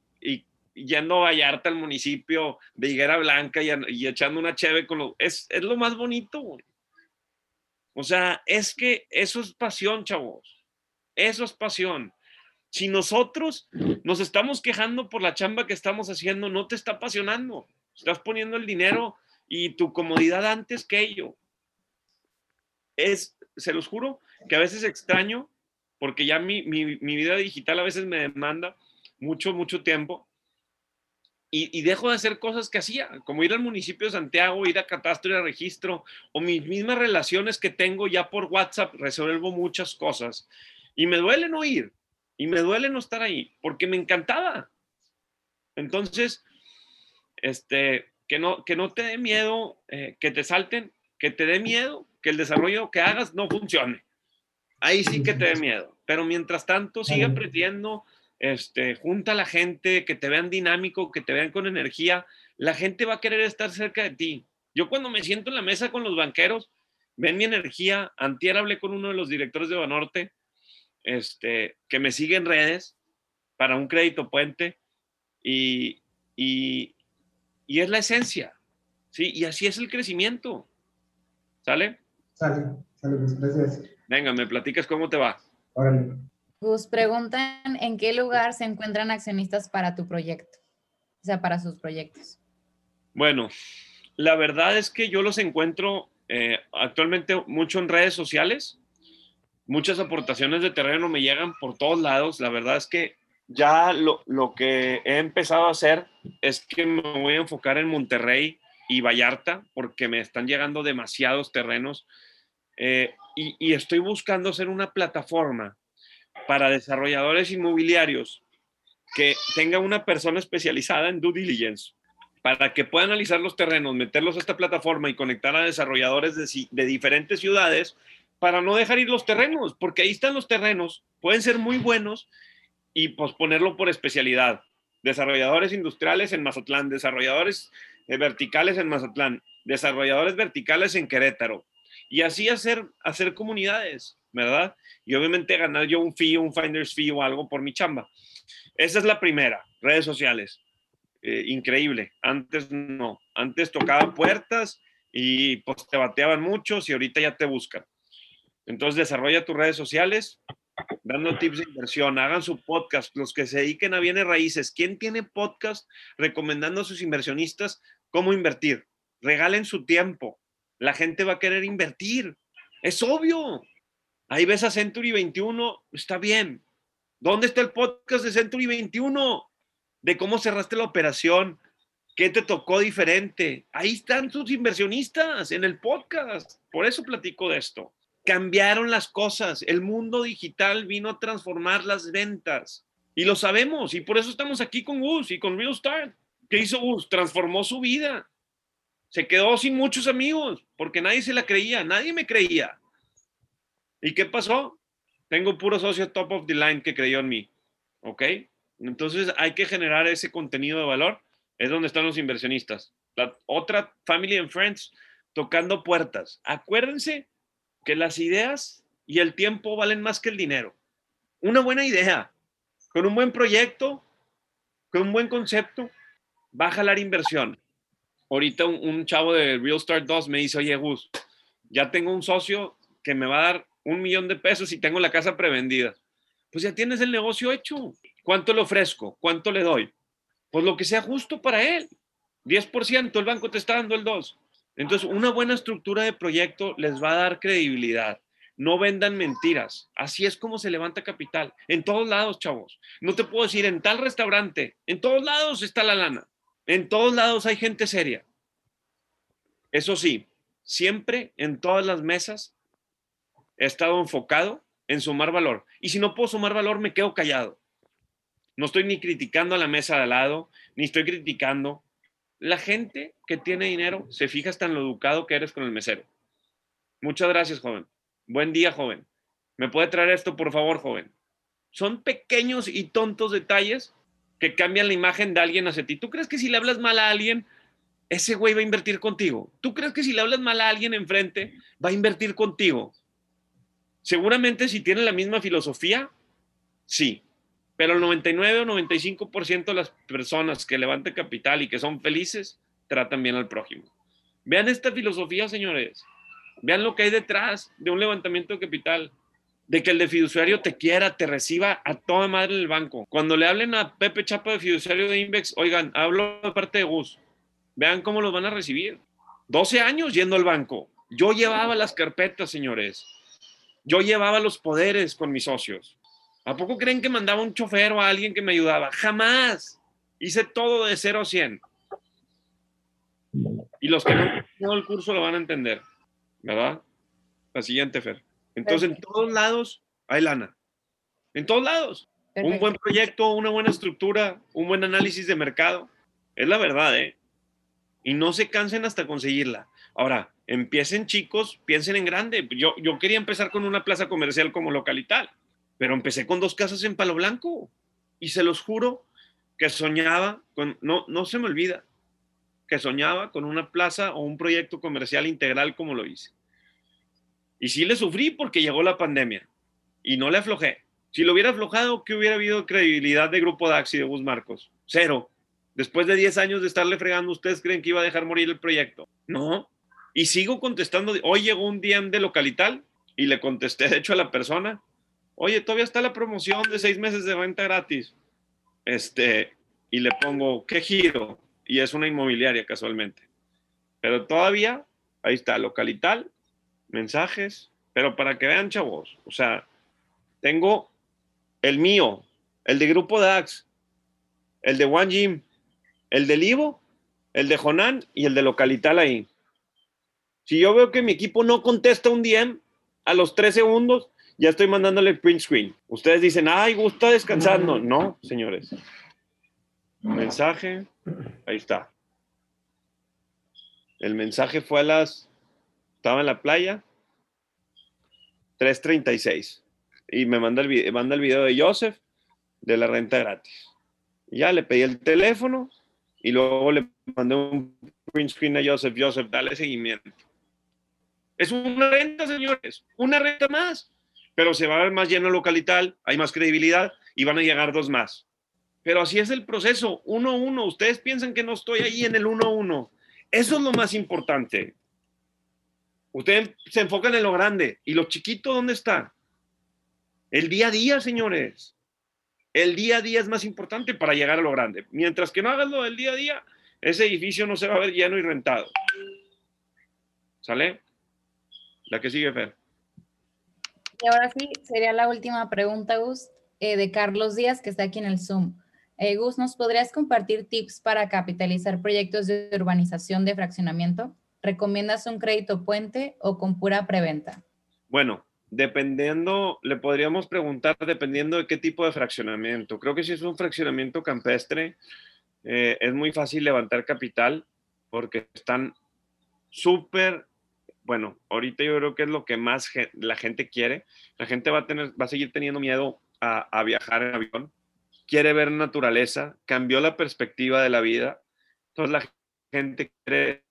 yendo a Vallarta al municipio de Higuera Blanca y, echando una cheve con los... Es, es lo más bonito, güey. O sea, es que eso es pasión, chavos. Eso es pasión. Si nosotros nos estamos quejando por la chamba que estamos haciendo, no te está apasionando. Estás poniendo el dinero y tu comodidad antes que ello. Es, se los juro, que a veces extraño, porque ya mi, mi, mi vida digital a veces me demanda mucho, mucho tiempo y, dejo de hacer cosas que hacía, como ir al municipio de Santiago, ir a catastro, y a registro, o mis mismas relaciones que tengo ya por WhatsApp, resuelvo muchas cosas. Y me duele no ir, y me duele no estar ahí, porque me encantaba. Entonces, este, que no, que no te dé miedo eh, que te salten, que te dé miedo que el desarrollo que hagas no funcione. Ahí sí que te dé miedo. Pero mientras tanto, sigue aprendiendo este, junta a la gente, que te vean dinámico, que te vean con energía, la gente va a querer estar cerca de ti. Yo cuando me siento en la mesa con los banqueros, ven mi energía. Antier hablé con uno de los directores de Banorte, este, que me sigue en redes para un crédito puente y, y, y es la esencia, ¿sí? Y así es el crecimiento. ¿Sale? Sale, sale, pues, gracias. Venga, me platicas cómo te va. Órale. Gus, preguntan en qué lugar se encuentran accionistas para tu proyecto, o sea, para sus proyectos. Bueno, la verdad es que yo los encuentro eh, actualmente mucho en redes sociales. Muchas aportaciones de terreno me llegan por todos lados. La verdad es que ya lo, que he empezado a hacer es que me voy a enfocar en Monterrey y Vallarta porque me están llegando demasiados terrenos eh, y, estoy buscando hacer una plataforma para desarrolladores inmobiliarios que tenga una persona especializada en due diligence para que pueda analizar los terrenos, meterlos a esta plataforma y conectar a desarrolladores de, diferentes ciudades para no dejar ir los terrenos, porque ahí están los terrenos, pueden ser muy buenos y posponerlo por especialidad. Desarrolladores industriales en Mazatlán, desarrolladores eh, verticales en Mazatlán, desarrolladores verticales en Querétaro. Y así hacer, hacer comunidades, ¿verdad? Y obviamente ganar yo un fee, un finder's fee o algo por mi chamba. Esa es la primera, redes sociales. Eh, increíble. Antes no. Antes tocaba puertas y pues te bateaban muchos y ahorita ya te buscan. Entonces desarrolla tus redes sociales, dando tips de inversión, hagan su podcast, los que se dediquen a bienes raíces. ¿Quién tiene podcast recomendando a sus inversionistas cómo invertir? Regalen su tiempo. La gente va a querer invertir. Es obvio. Ahí ves a Century 21, está bien. ¿Dónde está el podcast de Century 21? De cómo cerraste la operación, qué te tocó diferente. Ahí están sus inversionistas en el podcast. Por eso platico de esto cambiaron las cosas. El mundo digital vino a transformar las ventas. Y lo sabemos. Y por eso estamos aquí con Gus y con Real Start. ¿Qué hizo Gus? Transformó su vida. Se quedó sin muchos amigos porque nadie se la creía. Nadie me creía. ¿Y qué pasó? Tengo puro socio top of the line que creyó en mí. ¿Ok? Entonces hay que generar ese contenido de valor. Es donde están los inversionistas. La otra, Family and Friends, tocando puertas. Acuérdense que las ideas y el tiempo valen más que el dinero. Una buena idea, con un buen proyecto, con un buen concepto, va a jalar inversión. Ahorita un, chavo de Real Start 2 me dice, oye Gus, ya tengo un socio que me va a dar un millón de pesos y tengo la casa prevendida. Pues ya tienes el negocio hecho. ¿Cuánto le ofrezco? ¿Cuánto le doy? Pues lo que sea justo para él. 10%, el banco te está dando el 2%. Entonces, una buena estructura de proyecto les va a dar credibilidad. No vendan mentiras. Así es como se levanta capital. En todos lados, chavos. No te puedo decir en tal restaurante. En todos lados está la lana. En todos lados hay gente seria. Eso sí, siempre en todas las mesas he estado enfocado en sumar valor. Y si no puedo sumar valor, me quedo callado. No estoy ni criticando a la mesa de al lado, ni estoy criticando la gente que tiene dinero se fija hasta en lo educado que eres con el mesero. Muchas gracias, joven. Buen día, joven. ¿Me puede traer esto, por favor, joven? Son pequeños y tontos detalles que cambian la imagen de alguien hacia ti. ¿Tú crees que si le hablas mal a alguien, ese güey va a invertir contigo? ¿Tú crees que si le hablas mal a alguien enfrente, va a invertir contigo? Seguramente si tiene la misma filosofía, sí. Pero el 99 o 95% de las personas que levantan capital y que son felices tratan bien al prójimo. Vean esta filosofía, señores. Vean lo que hay detrás de un levantamiento de capital. De que el de fiduciario te quiera, te reciba a toda madre en el banco. Cuando le hablen a Pepe Chapa de fiduciario de Invex, oigan, hablo de parte de Gus. Vean cómo los van a recibir. 12 años yendo al banco. Yo llevaba las carpetas, señores. Yo llevaba los poderes con mis socios. ¿A poco creen que mandaba un chofer o a alguien que me ayudaba? Jamás. Hice todo de 0 a 100. Y los que no han el curso lo van a entender, ¿verdad? La siguiente, Fer. Entonces, en todos lados hay lana. En todos lados. Un buen proyecto, una buena estructura, un buen análisis de mercado. Es la verdad, ¿eh? Y no se cansen hasta conseguirla. Ahora, empiecen chicos, piensen en grande. Yo, yo quería empezar con una plaza comercial como local y tal pero empecé con dos casas en Palo Blanco y se los juro que soñaba con, no, no se me olvida, que soñaba con una plaza o un proyecto comercial integral como lo hice. Y sí le sufrí porque llegó la pandemia y no le aflojé. Si lo hubiera aflojado, ¿qué hubiera habido credibilidad de Grupo Dax y de Bus Marcos? Cero. Después de 10 años de estarle fregando, ¿ustedes creen que iba a dejar morir el proyecto? No. Y sigo contestando. Hoy llegó un DM de localital y le contesté, de hecho, a la persona oye, todavía está la promoción de seis meses de renta gratis. Este, y le pongo, ¿qué giro? Y es una inmobiliaria casualmente. Pero todavía, ahí está, localital, mensajes, pero para que vean, chavos, o sea, tengo el mío, el de Grupo DAX, el de One Gym, el del Ivo, el de Jonan y el de Localital ahí. Si yo veo que mi equipo no contesta un DM a los tres segundos, ya estoy mandándole print screen. Ustedes dicen, ay, gusta descansando. No, señores. Mensaje, ahí está. El mensaje fue a las, estaba en la playa, 3.36. Y me manda el, manda el video de Joseph de la renta gratis. Ya le pedí el teléfono y luego le mandé un print screen a Joseph, Joseph, dale seguimiento. Es una renta, señores, una renta más, pero se va a ver más lleno localital, hay más credibilidad y van a llegar dos más. Pero así es el proceso, uno a uno. Ustedes piensan que no estoy ahí en el uno a uno. Eso es lo más importante. Ustedes se enfocan en lo grande. ¿Y lo chiquito dónde está? El día a día, señores. El día a día es más importante para llegar a lo grande. Mientras que no hagas lo del día a día, ese edificio no se va a ver lleno y rentado. ¿Sale? La que sigue, Fer. Y ahora sí, sería la última pregunta, Gus, eh, de Carlos Díaz, que está aquí en el Zoom. Eh, Gus, ¿nos podrías compartir tips para capitalizar proyectos de urbanización de fraccionamiento? ¿Recomiendas un crédito puente o con pura preventa? Bueno, dependiendo, le podríamos preguntar dependiendo de qué tipo de fraccionamiento. Creo que si es un fraccionamiento campestre, eh, es muy fácil levantar capital porque están súper, bueno, ahorita yo creo que es lo que más la gente quiere. La gente va a, tener, va a seguir teniendo miedo a, a viajar en avión, quiere ver naturaleza, cambió la perspectiva de la vida. Entonces la gente quiere,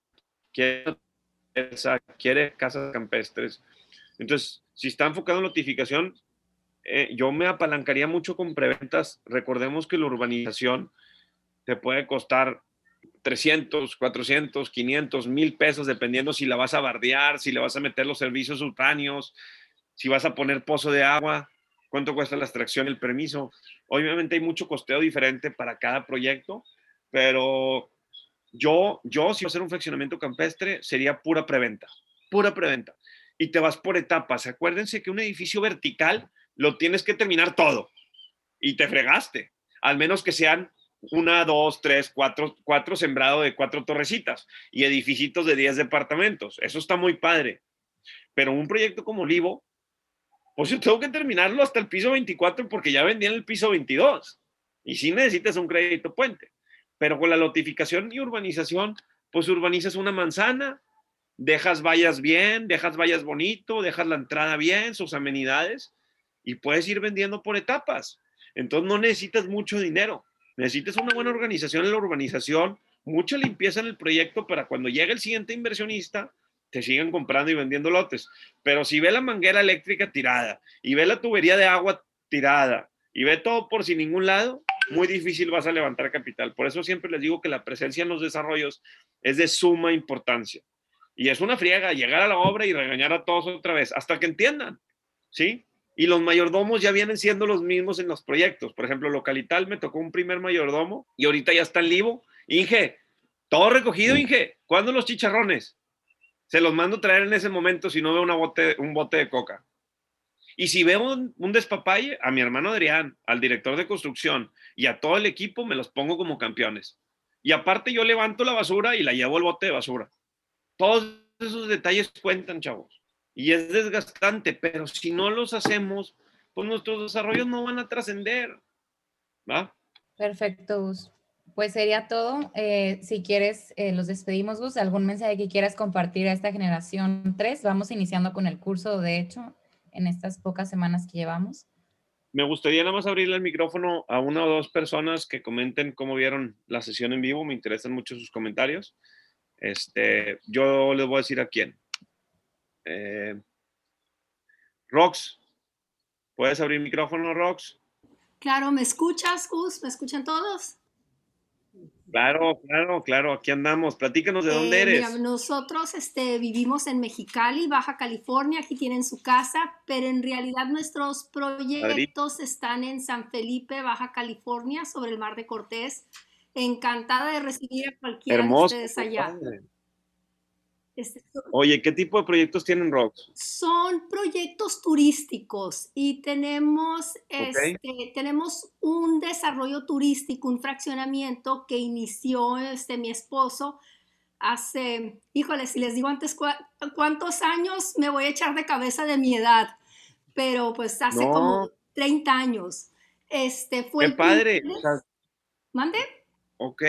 quiere, quiere casas campestres. Entonces, si está enfocado en notificación, eh, yo me apalancaría mucho con preventas. Recordemos que la urbanización te puede costar 300, 400, 500, mil pesos, dependiendo si la vas a bardear, si le vas a meter los servicios subterráneos, si vas a poner pozo de agua, cuánto cuesta la extracción, el permiso. Obviamente hay mucho costeo diferente para cada proyecto, pero yo, yo si voy a hacer un fraccionamiento campestre, sería pura preventa, pura preventa y te vas por etapas. Acuérdense que un edificio vertical lo tienes que terminar todo y te fregaste, al menos que sean una, dos, tres, cuatro, cuatro sembrado de cuatro torrecitas y edificios de 10 departamentos. Eso está muy padre. Pero un proyecto como Olivo, pues yo tengo que terminarlo hasta el piso 24 porque ya vendí en el piso 22. Y si necesitas un crédito puente. Pero con la notificación y urbanización, pues urbanizas una manzana, dejas vallas bien, dejas vallas bonito, dejas la entrada bien, sus amenidades y puedes ir vendiendo por etapas. Entonces no necesitas mucho dinero, necesitas una buena organización en la urbanización, mucha limpieza en el proyecto para cuando llegue el siguiente inversionista te sigan comprando y vendiendo lotes. Pero si ve la manguera eléctrica tirada y ve la tubería de agua tirada y ve todo por sin ningún lado, muy difícil vas a levantar capital. Por eso siempre les digo que la presencia en los desarrollos es de suma importancia. Y es una friega llegar a la obra y regañar a todos otra vez, hasta que entiendan, ¿sí? Y los mayordomos ya vienen siendo los mismos en los proyectos. Por ejemplo, Localital me tocó un primer mayordomo y ahorita ya está en Livo. Inge, todo recogido, Inge. ¿Cuándo los chicharrones? Se los mando traer en ese momento si no veo una un bote de coca. Y si veo un, un, despapalle, a mi hermano Adrián, al director de construcción y a todo el equipo, me los pongo como campeones. Y aparte yo levanto la basura y la llevo al bote de basura. Todos esos detalles cuentan, chavos. Y es desgastante, pero si no los hacemos, pues nuestros desarrollos no van a trascender. ¿Va? Perfecto, Gus. Pues sería todo. Eh, si quieres, eh, los despedimos, Gus. ¿Algún mensaje que quieras compartir a esta generación 3? Vamos iniciando con el curso, de hecho, en estas pocas semanas que llevamos. Me gustaría nada más abrirle el micrófono a una o dos personas que comenten cómo vieron la sesión en vivo. Me interesan mucho sus comentarios. Este, yo les voy a decir a quién. Eh, Rox, ¿puedes abrir el micrófono, Rox? Claro, ¿me escuchas, Gus? ¿Me escuchan todos? Claro, claro, claro, aquí andamos. Platícanos de dónde Eh, eres. mira, nosotros este, vivimos en Mexicali, Baja California, aquí tienen su casa, pero en realidad nuestros proyectos están en San Felipe, Baja California, sobre el Mar de Cortés. Encantada de recibir a cualquiera Hermoso. de ustedes allá. Este, Oye, ¿qué tipo de proyectos tienen Rox? son proyectos turísticos y tenemos, este, tenemos un desarrollo turístico, un fraccionamiento que inició este, mi esposo hace, híjole, si les digo antes cua- cuántos años me voy a echar de cabeza de mi edad, pero pues hace No. como 30 años. Este fue ¡Qué el padre! ¿Mande? Ok.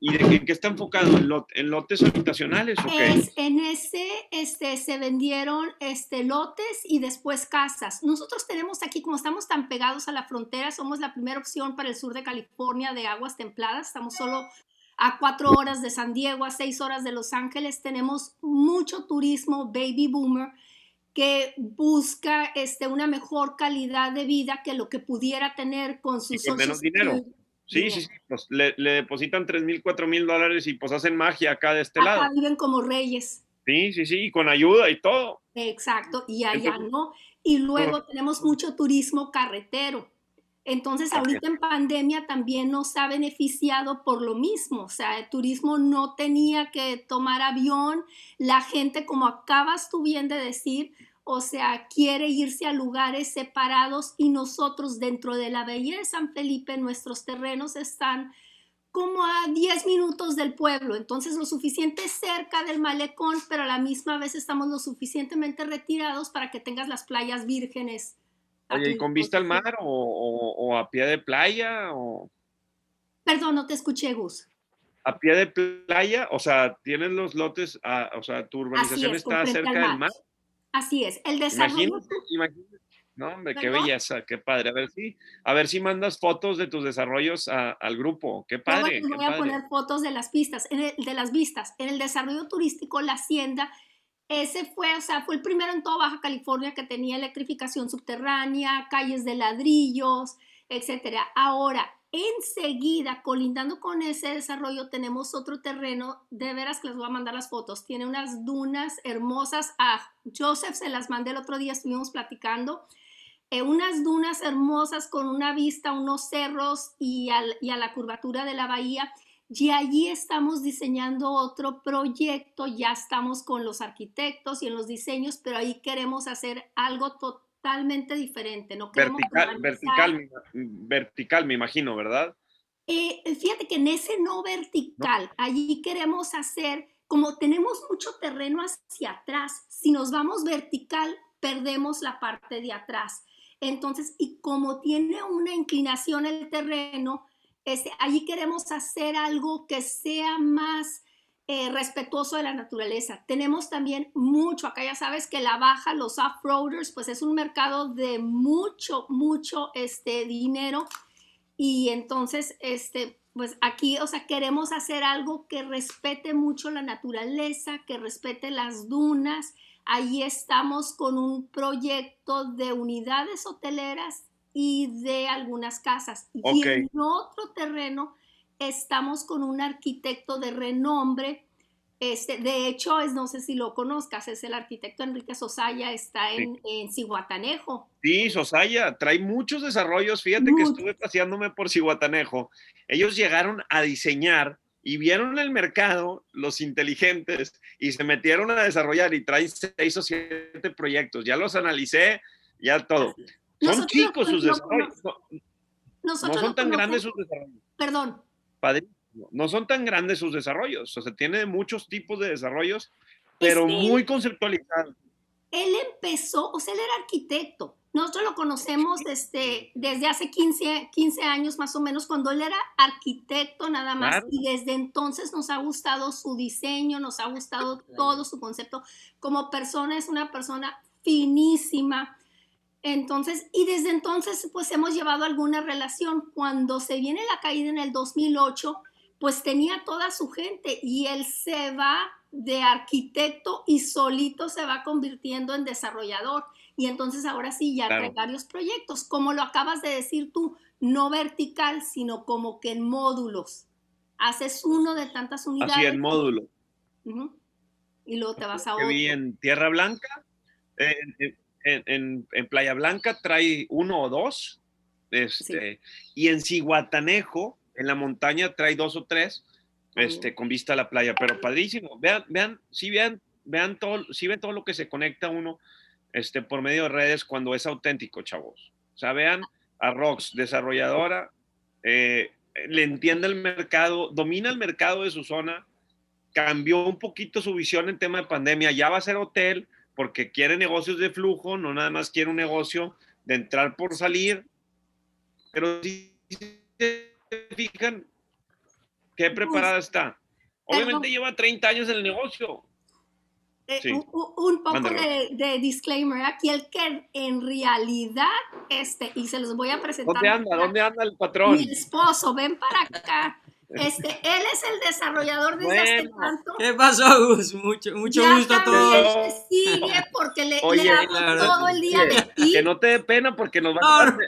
¿Y de qué, está enfocado? ¿En, lot- en lotes habitacionales o qué? Es, en ese este, se vendieron este, lotes y después casas. Nosotros tenemos aquí, como estamos tan pegados a la frontera, somos la primera opción para el sur de California de aguas templadas. Estamos solo a cuatro horas de San Diego, a seis horas de Los Ángeles. Tenemos mucho turismo baby boomer que busca este, una mejor calidad de vida que lo que pudiera tener con sus y menos dinero. Sí, sí, sí, pues le, depositan 3 mil, 4 mil dólares y pues hacen magia acá de este lado. viven como reyes. Sí, sí, sí, y con ayuda y todo. Exacto, y allá no. Y luego tenemos mucho turismo carretero. Entonces, ahorita en pandemia también nos ha beneficiado por lo mismo. O sea, el turismo no tenía que tomar avión. La gente, como acabas tú bien de decir, o sea, quiere irse a lugares separados y nosotros dentro de la Bahía de San Felipe, nuestros terrenos están como a 10 minutos del pueblo, entonces lo suficiente cerca del malecón, pero a la misma vez estamos lo suficientemente retirados para que tengas las playas vírgenes. Oye, ¿y con vista al mar o, a pie de playa? O... Perdón, no te escuché, Gus. A pie de playa, o sea, tienes los lotes, o sea, tu urbanización está cerca del mar. Así es, el desarrollo. Imagínate, No, hombre, qué belleza, qué padre. A ver si, a ver si mandas fotos de tus desarrollos al grupo. Qué padre. voy a poner fotos de las pistas, de las vistas. En el desarrollo turístico, la hacienda, ese fue, o sea, fue el primero en toda Baja California que tenía electrificación subterránea, calles de ladrillos, etcétera. Ahora, Enseguida, colindando con ese desarrollo, tenemos otro terreno, de veras que les voy a mandar las fotos, tiene unas dunas hermosas, a Joseph se las mandé el otro día, estuvimos platicando, eh, unas dunas hermosas con una vista, unos cerros y, a la curvatura de la bahía. Y allí estamos diseñando otro proyecto, ya estamos con los arquitectos y en los diseños, pero ahí queremos hacer algo totalmente totalmente diferente. No vertical, vertical, vertical, me imagino, ¿verdad? Eh, fíjate que en ese no vertical, allí queremos hacer, como tenemos mucho terreno hacia atrás, si nos vamos vertical, perdemos la parte de atrás. Entonces, y como tiene una inclinación el terreno, este, allí queremos hacer algo que sea más eh, respetuoso de la naturaleza. Tenemos también mucho, acá ya sabes que la baja, los off-roaders, pues es un mercado de mucho, mucho este, dinero. Y entonces, este, pues aquí, o sea, queremos hacer algo que respete mucho la naturaleza, que respete las dunas. Ahí estamos con un proyecto de unidades hoteleras y de algunas casas. Y en otro terreno estamos con un arquitecto de renombre. Este, de hecho, es, no sé si lo conozcas, es el arquitecto Enrique Sosaya, está en, en Cihuatanejo. Sí, Sosaya, trae muchos desarrollos. Fíjate que estuve paseándome por Cihuatanejo. Ellos llegaron a diseñar y vieron el mercado, los inteligentes, y se metieron a desarrollar y traen seis o siete proyectos. Ya los analicé, ya todo. Son chicos sus desarrollos. No, son tan grandes sus desarrollos. Perdón, no son tan grandes sus desarrollos, o sea, tiene muchos tipos de desarrollos, pero muy conceptualizados. Él empezó, o sea, él era arquitecto. Nosotros lo conocemos desde, desde hace 15, 15 años más o menos, cuando él era arquitecto nada más. Y desde entonces nos ha gustado su diseño, nos ha gustado todo su concepto. Como persona es una persona finísima, entonces, y desde entonces, pues hemos llevado alguna relación. Cuando se viene la caída en el 2008, pues tenía toda su gente y él se va de arquitecto y solito se va convirtiendo en desarrollador. Y entonces ahora sí ya trae varios proyectos, como lo acabas de decir tú, no vertical, sino como que en módulos. Haces uno de tantas unidades. Así en módulo. Y luego te vas a otro. Vi en Tierra Blanca, en, Playa Blanca trae uno o dos, este, y en Ciguatanejo, en la montaña, trae dos o tres, este, con vista a la playa, pero padrísimo. Vean, vean, sí vean, vean todo, sí ven todo lo que se conecta uno este, por medio de redes cuando es auténtico, chavos. O sea, vean a Rox, desarrolladora, eh, le entiende el mercado, domina el mercado de su zona, cambió un poquito su visión en tema de pandemia, ya va a ser hotel, porque quiere negocios de flujo, no nada más quiere un negocio de entrar por salir, pero si se fijan, qué preparada está. Obviamente lleva 30 años en el negocio. Eh, un, poco de, disclaimer aquí, el que en realidad, este, y se los voy a presentar. ¿Dónde anda? ¿Dónde anda el patrón? Mi esposo, ven para acá. Este, él es el desarrollador desde hace tanto. ¿Qué pasó, Gus? Mucho, mucho gusto a todos. Sigue porque le, le hablo todo el día de ti. Que no te dé pena porque nos va a dar.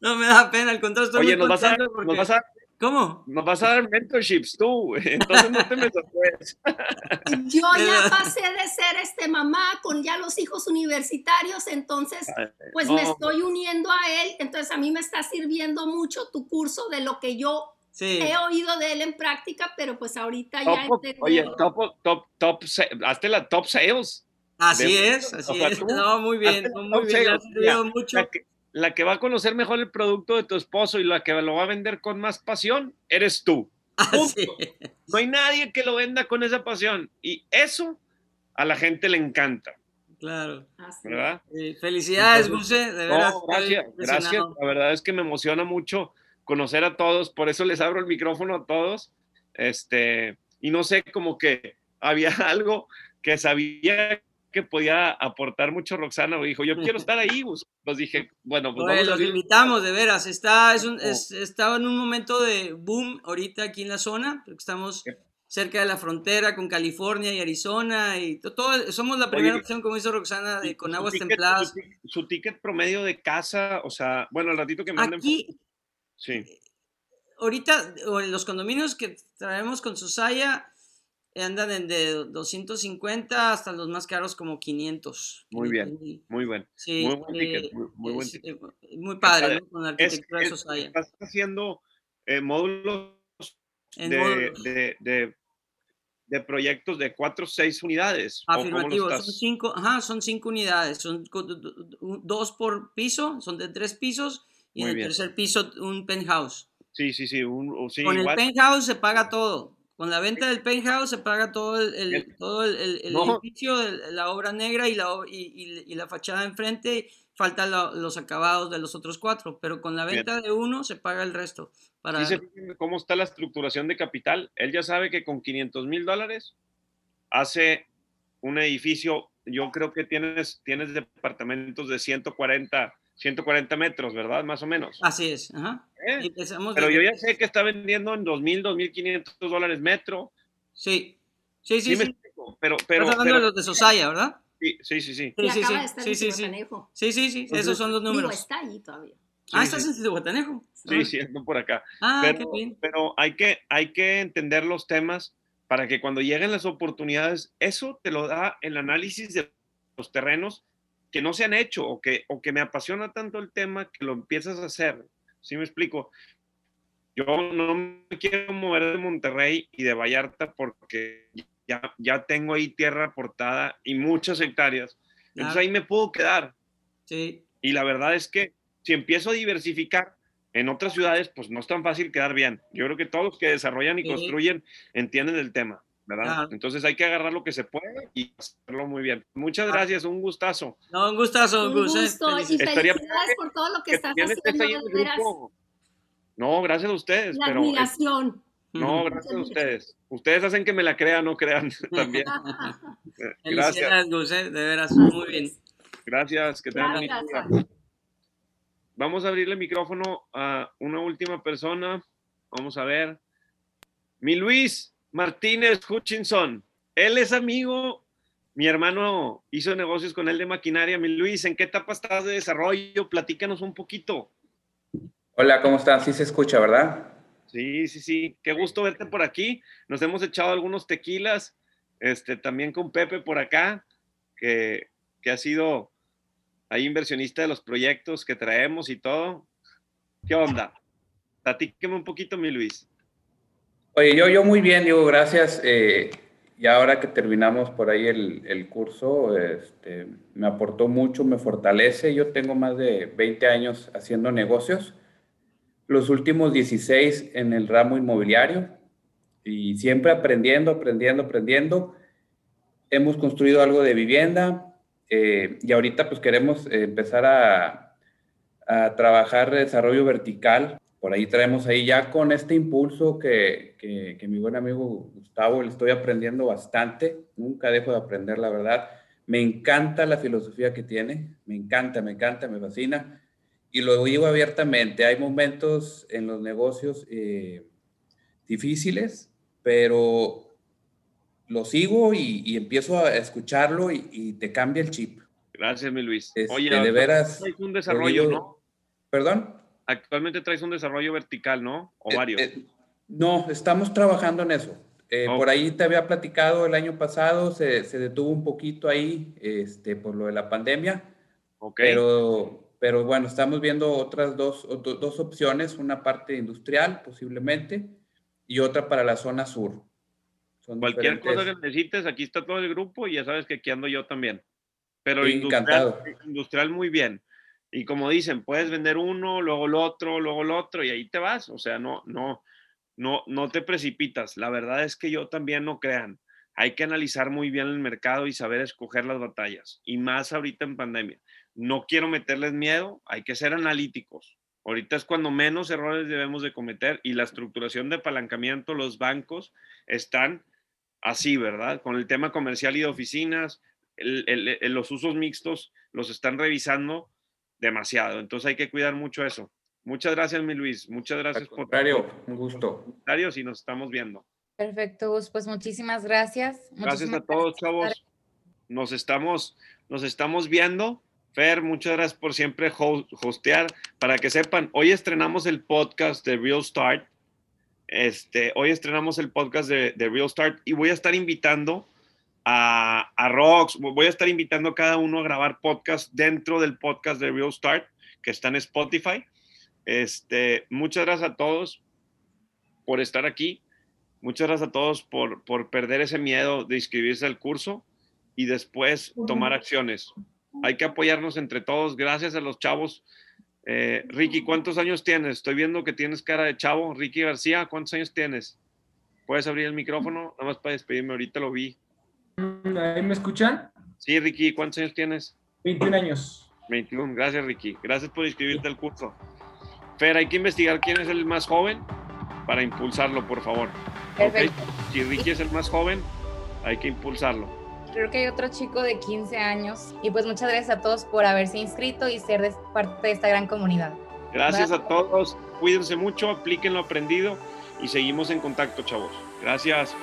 No, me da pena, al contrario, estoy Oye, muy nos vas, a, porque... nos vas a ¿Cómo? Nos vas a dar mentorships tú, entonces no te me sorprendes. Yo ya pasé de ser este mamá con ya los hijos universitarios, entonces pues me estoy uniendo a él, entonces a mí me está sirviendo mucho tu curso de lo que yo sí. he oído de él en práctica, pero pues ahorita ya entendí. Oye, top, top, top, hazte la top sales. Así de, es, así o sea, es. No, muy bien, muy bien, ha servido mucho. La que, la que va a conocer mejor el producto de tu esposo y la que lo va a vender con más pasión, eres tú. Así no hay nadie que lo venda con esa pasión. Y eso a la gente le encanta. Claro. ¿Verdad? Sí, felicidades, Guse. De verdad. No, gracias, gracias. La verdad es que me emociona mucho conocer a todos. Por eso les abro el micrófono a todos. Este, y no sé, como que había algo que sabía que podía aportar mucho Roxana, dijo, yo quiero estar ahí, pues, pues dije, bueno, pues Oye, los invitamos, de veras, está, es un, es, está en un momento de boom ahorita aquí en la zona, estamos cerca de la frontera con California y Arizona, y todo, somos la primera Oye, opción, como dice Roxana, de, con aguas ticket, templadas. Su, su, ticket promedio de casa, o sea, bueno, al ratito que manden... Aquí, sí. ahorita, los condominios que traemos con Susaya, andan en de 250 hasta los más caros como 500. Muy bien, muy buen. Sí, muy buen ticket, eh, muy, muy buen es, ticket. eh, muy padre, ¿no? Con la Es- arquitectura de es- Sosaya. Estás haciendo eh, módulos de, módulos. de, de, de proyectos de cuatro o seis unidades. ¿o cómo lo Afirmativo, son estás? cinco, ajá, son cinco unidades, son dos por piso, son de tres pisos, y Muy en el bien. tercer piso un penthouse. Sí, sí, sí. Un, sí Con el igual. penthouse se paga todo. Con la venta del penthouse se paga todo el, el- Bien. todo el, el- el No. edificio, el- la obra negra y la, y, y- y la fachada enfrente. Faltan lo- los acabados de los otros cuatro, pero con la Bien. venta de uno se paga el resto. Para, cómo está la estructuración de capital. Él ya sabe que con 500 mil dólares hace un edificio. Yo creo que tienes, tienes departamentos de 140, 140 metros, ¿verdad? Más o menos. Así es. Ajá. ¿Eh? Pero de- yo ya sé que está vendiendo en 2.000, 2.500 dólares metro. Sí, sí, sí. Sí, me sí. Pero, pero, Estás hablando pero- de los de Sosaya, ¿verdad? sí, sí, sí, sí. Sí, sí, acaba sí. de estar Sí, sí, sí. Sí, sí, sí. Esos son los Digo, números. está allí todavía. Ah, Sí, estás en Cihuatanejo. Sí, sí, ando por acá. Ah, pero, qué bien. pero hay, que, hay que entender los temas para que cuando lleguen las oportunidades, eso te lo da el análisis de los terrenos que no se han hecho o que, o que me apasiona tanto el tema que lo empiezas a hacer. ¿Sí me explico? Yo no me quiero mover de Monterrey y de Vallarta porque ya, ya tengo ahí tierra aportada y muchas hectáreas. Entonces ahí me puedo quedar. Sí, Y la verdad es que si empiezo a diversificar en otras ciudades, pues no es tan fácil quedar bien. Yo creo que todos los que desarrollan y Sí. construyen entienden el tema, ¿verdad? Claro. Entonces hay que agarrar lo que se puede y hacerlo muy bien. Muchas Ah. gracias, un gustazo. no, un gustazo, Un Gus. eh. gusto y Felicidades. Por todo lo que Que estás haciendo, ahí grupo. No, gracias a ustedes, La pero es- admiración. no, gracias a ustedes. Ustedes hacen que me la crean, no crean también. Gracias, Felicidades, Gus, eh, de veras, muy bien. gracias, que tengan bonito día. Vamos a abrirle el micrófono a una última persona. Vamos a ver. Mi Luis Martínez Hutchinson. Él es amigo. Mi hermano hizo negocios con él de maquinaria. Mi Luis, ¿en qué etapa estás de desarrollo? Platícanos un poquito. Hola, ¿cómo están? Sí se escucha, ¿verdad? Sí, sí, sí. Qué gusto verte por aquí. Nos hemos echado algunos tequilas. Este, también con Pepe por acá, que, que ha sido ahí inversionista de los proyectos que traemos y todo. ¿Qué onda? Platíqueme un poquito, mi Luis. Oye, yo, yo muy bien, digo, gracias. Eh, y ahora que terminamos por ahí el, curso, este, me aportó mucho, me fortalece. Yo tengo más de 20 años haciendo negocios, los últimos 16 en el ramo inmobiliario y siempre aprendiendo, aprendiendo, aprendiendo. Hemos construido algo de vivienda eh, y ahorita pues queremos empezar a, a trabajar desarrollo vertical. Por ahí traemos ahí ya con este impulso que, que, que mi buen amigo Gustavo le estoy aprendiendo bastante. Nunca dejo de aprender, la verdad. Me encanta la filosofía que tiene, me encanta, me encanta, me fascina. Y lo digo abiertamente, hay momentos en los negocios eh, difíciles, pero lo sigo y, empiezo a escucharlo y, te cambia el chip. Gracias, mi Luis. Este, Oye, de veras. Traes un desarrollo, ¿no? ¿Perdón? Actualmente traes un desarrollo vertical, ¿no? O eh, varios. Eh, no, estamos trabajando en eso. Eh, por ahí te había platicado el año pasado, se, detuvo un poquito ahí este, por lo de la pandemia. Pero, pero bueno, estamos viendo otras dos, dos opciones, una parte industrial posiblemente y otra para la zona sur. Cualquier cosa que necesites, aquí está todo el grupo y ya sabes que aquí ando yo también. Pero industrial, industrial muy bien. Y como dicen, puedes vender uno, luego el otro, luego el otro y ahí te vas. O sea, no, no, no, no te precipitas. La verdad es que yo también no crean. Hay que analizar muy bien el mercado y saber escoger las batallas. Y más ahorita en pandemia. No quiero meterles miedo, hay que ser analíticos. Ahorita es cuando menos errores debemos de cometer y la estructuración de apalancamiento, los bancos están así, ¿verdad? Con el tema comercial y de oficinas, los usos mixtos los están revisando demasiado. Entonces hay que cuidar mucho eso. Muchas gracias, mi Luis. Muchas gracias por por un gusto. comentarios y nos estamos viendo. Perfecto, Gus. Pues muchísimas gracias. Gracias a todos, chavos. Nos estamos, nos estamos viendo. Fer, muchas gracias por siempre hostear. Para que sepan, hoy estrenamos el podcast de Real Start. Este, hoy estrenamos el podcast de, de Real Start y voy a estar invitando a, a Rox, voy a estar invitando a cada uno a grabar podcast dentro del podcast de Real Start, que está en Spotify. Este, muchas gracias a todos por estar aquí. Muchas gracias a todos por, por perder ese miedo de inscribirse al curso y después tomar acciones. Hay que apoyarnos entre todos. Gracias a los chavos. Eh, Ricky, ¿cuántos años tienes? Estoy viendo que tienes cara de chavo. Ricky García, ¿cuántos años tienes? ¿Puedes abrir el micrófono? Nada más para despedirme, ahorita lo vi. ¿Ahí me escuchan? Sí, Ricky, ¿cuántos años tienes? 21 años. 21, gracias Ricky. Gracias por inscribirte al curso. Fer, hay que investigar quién es el más joven para impulsarlo, por favor. Perfecto. Si Ricky es el más joven, hay que impulsarlo. Creo que hay otro chico de 15 años. Y pues muchas gracias a todos por haberse inscrito y ser parte de esta gran comunidad. Gracias a todos. Cuídense mucho, apliquen lo aprendido y seguimos en contacto, chavos. Gracias.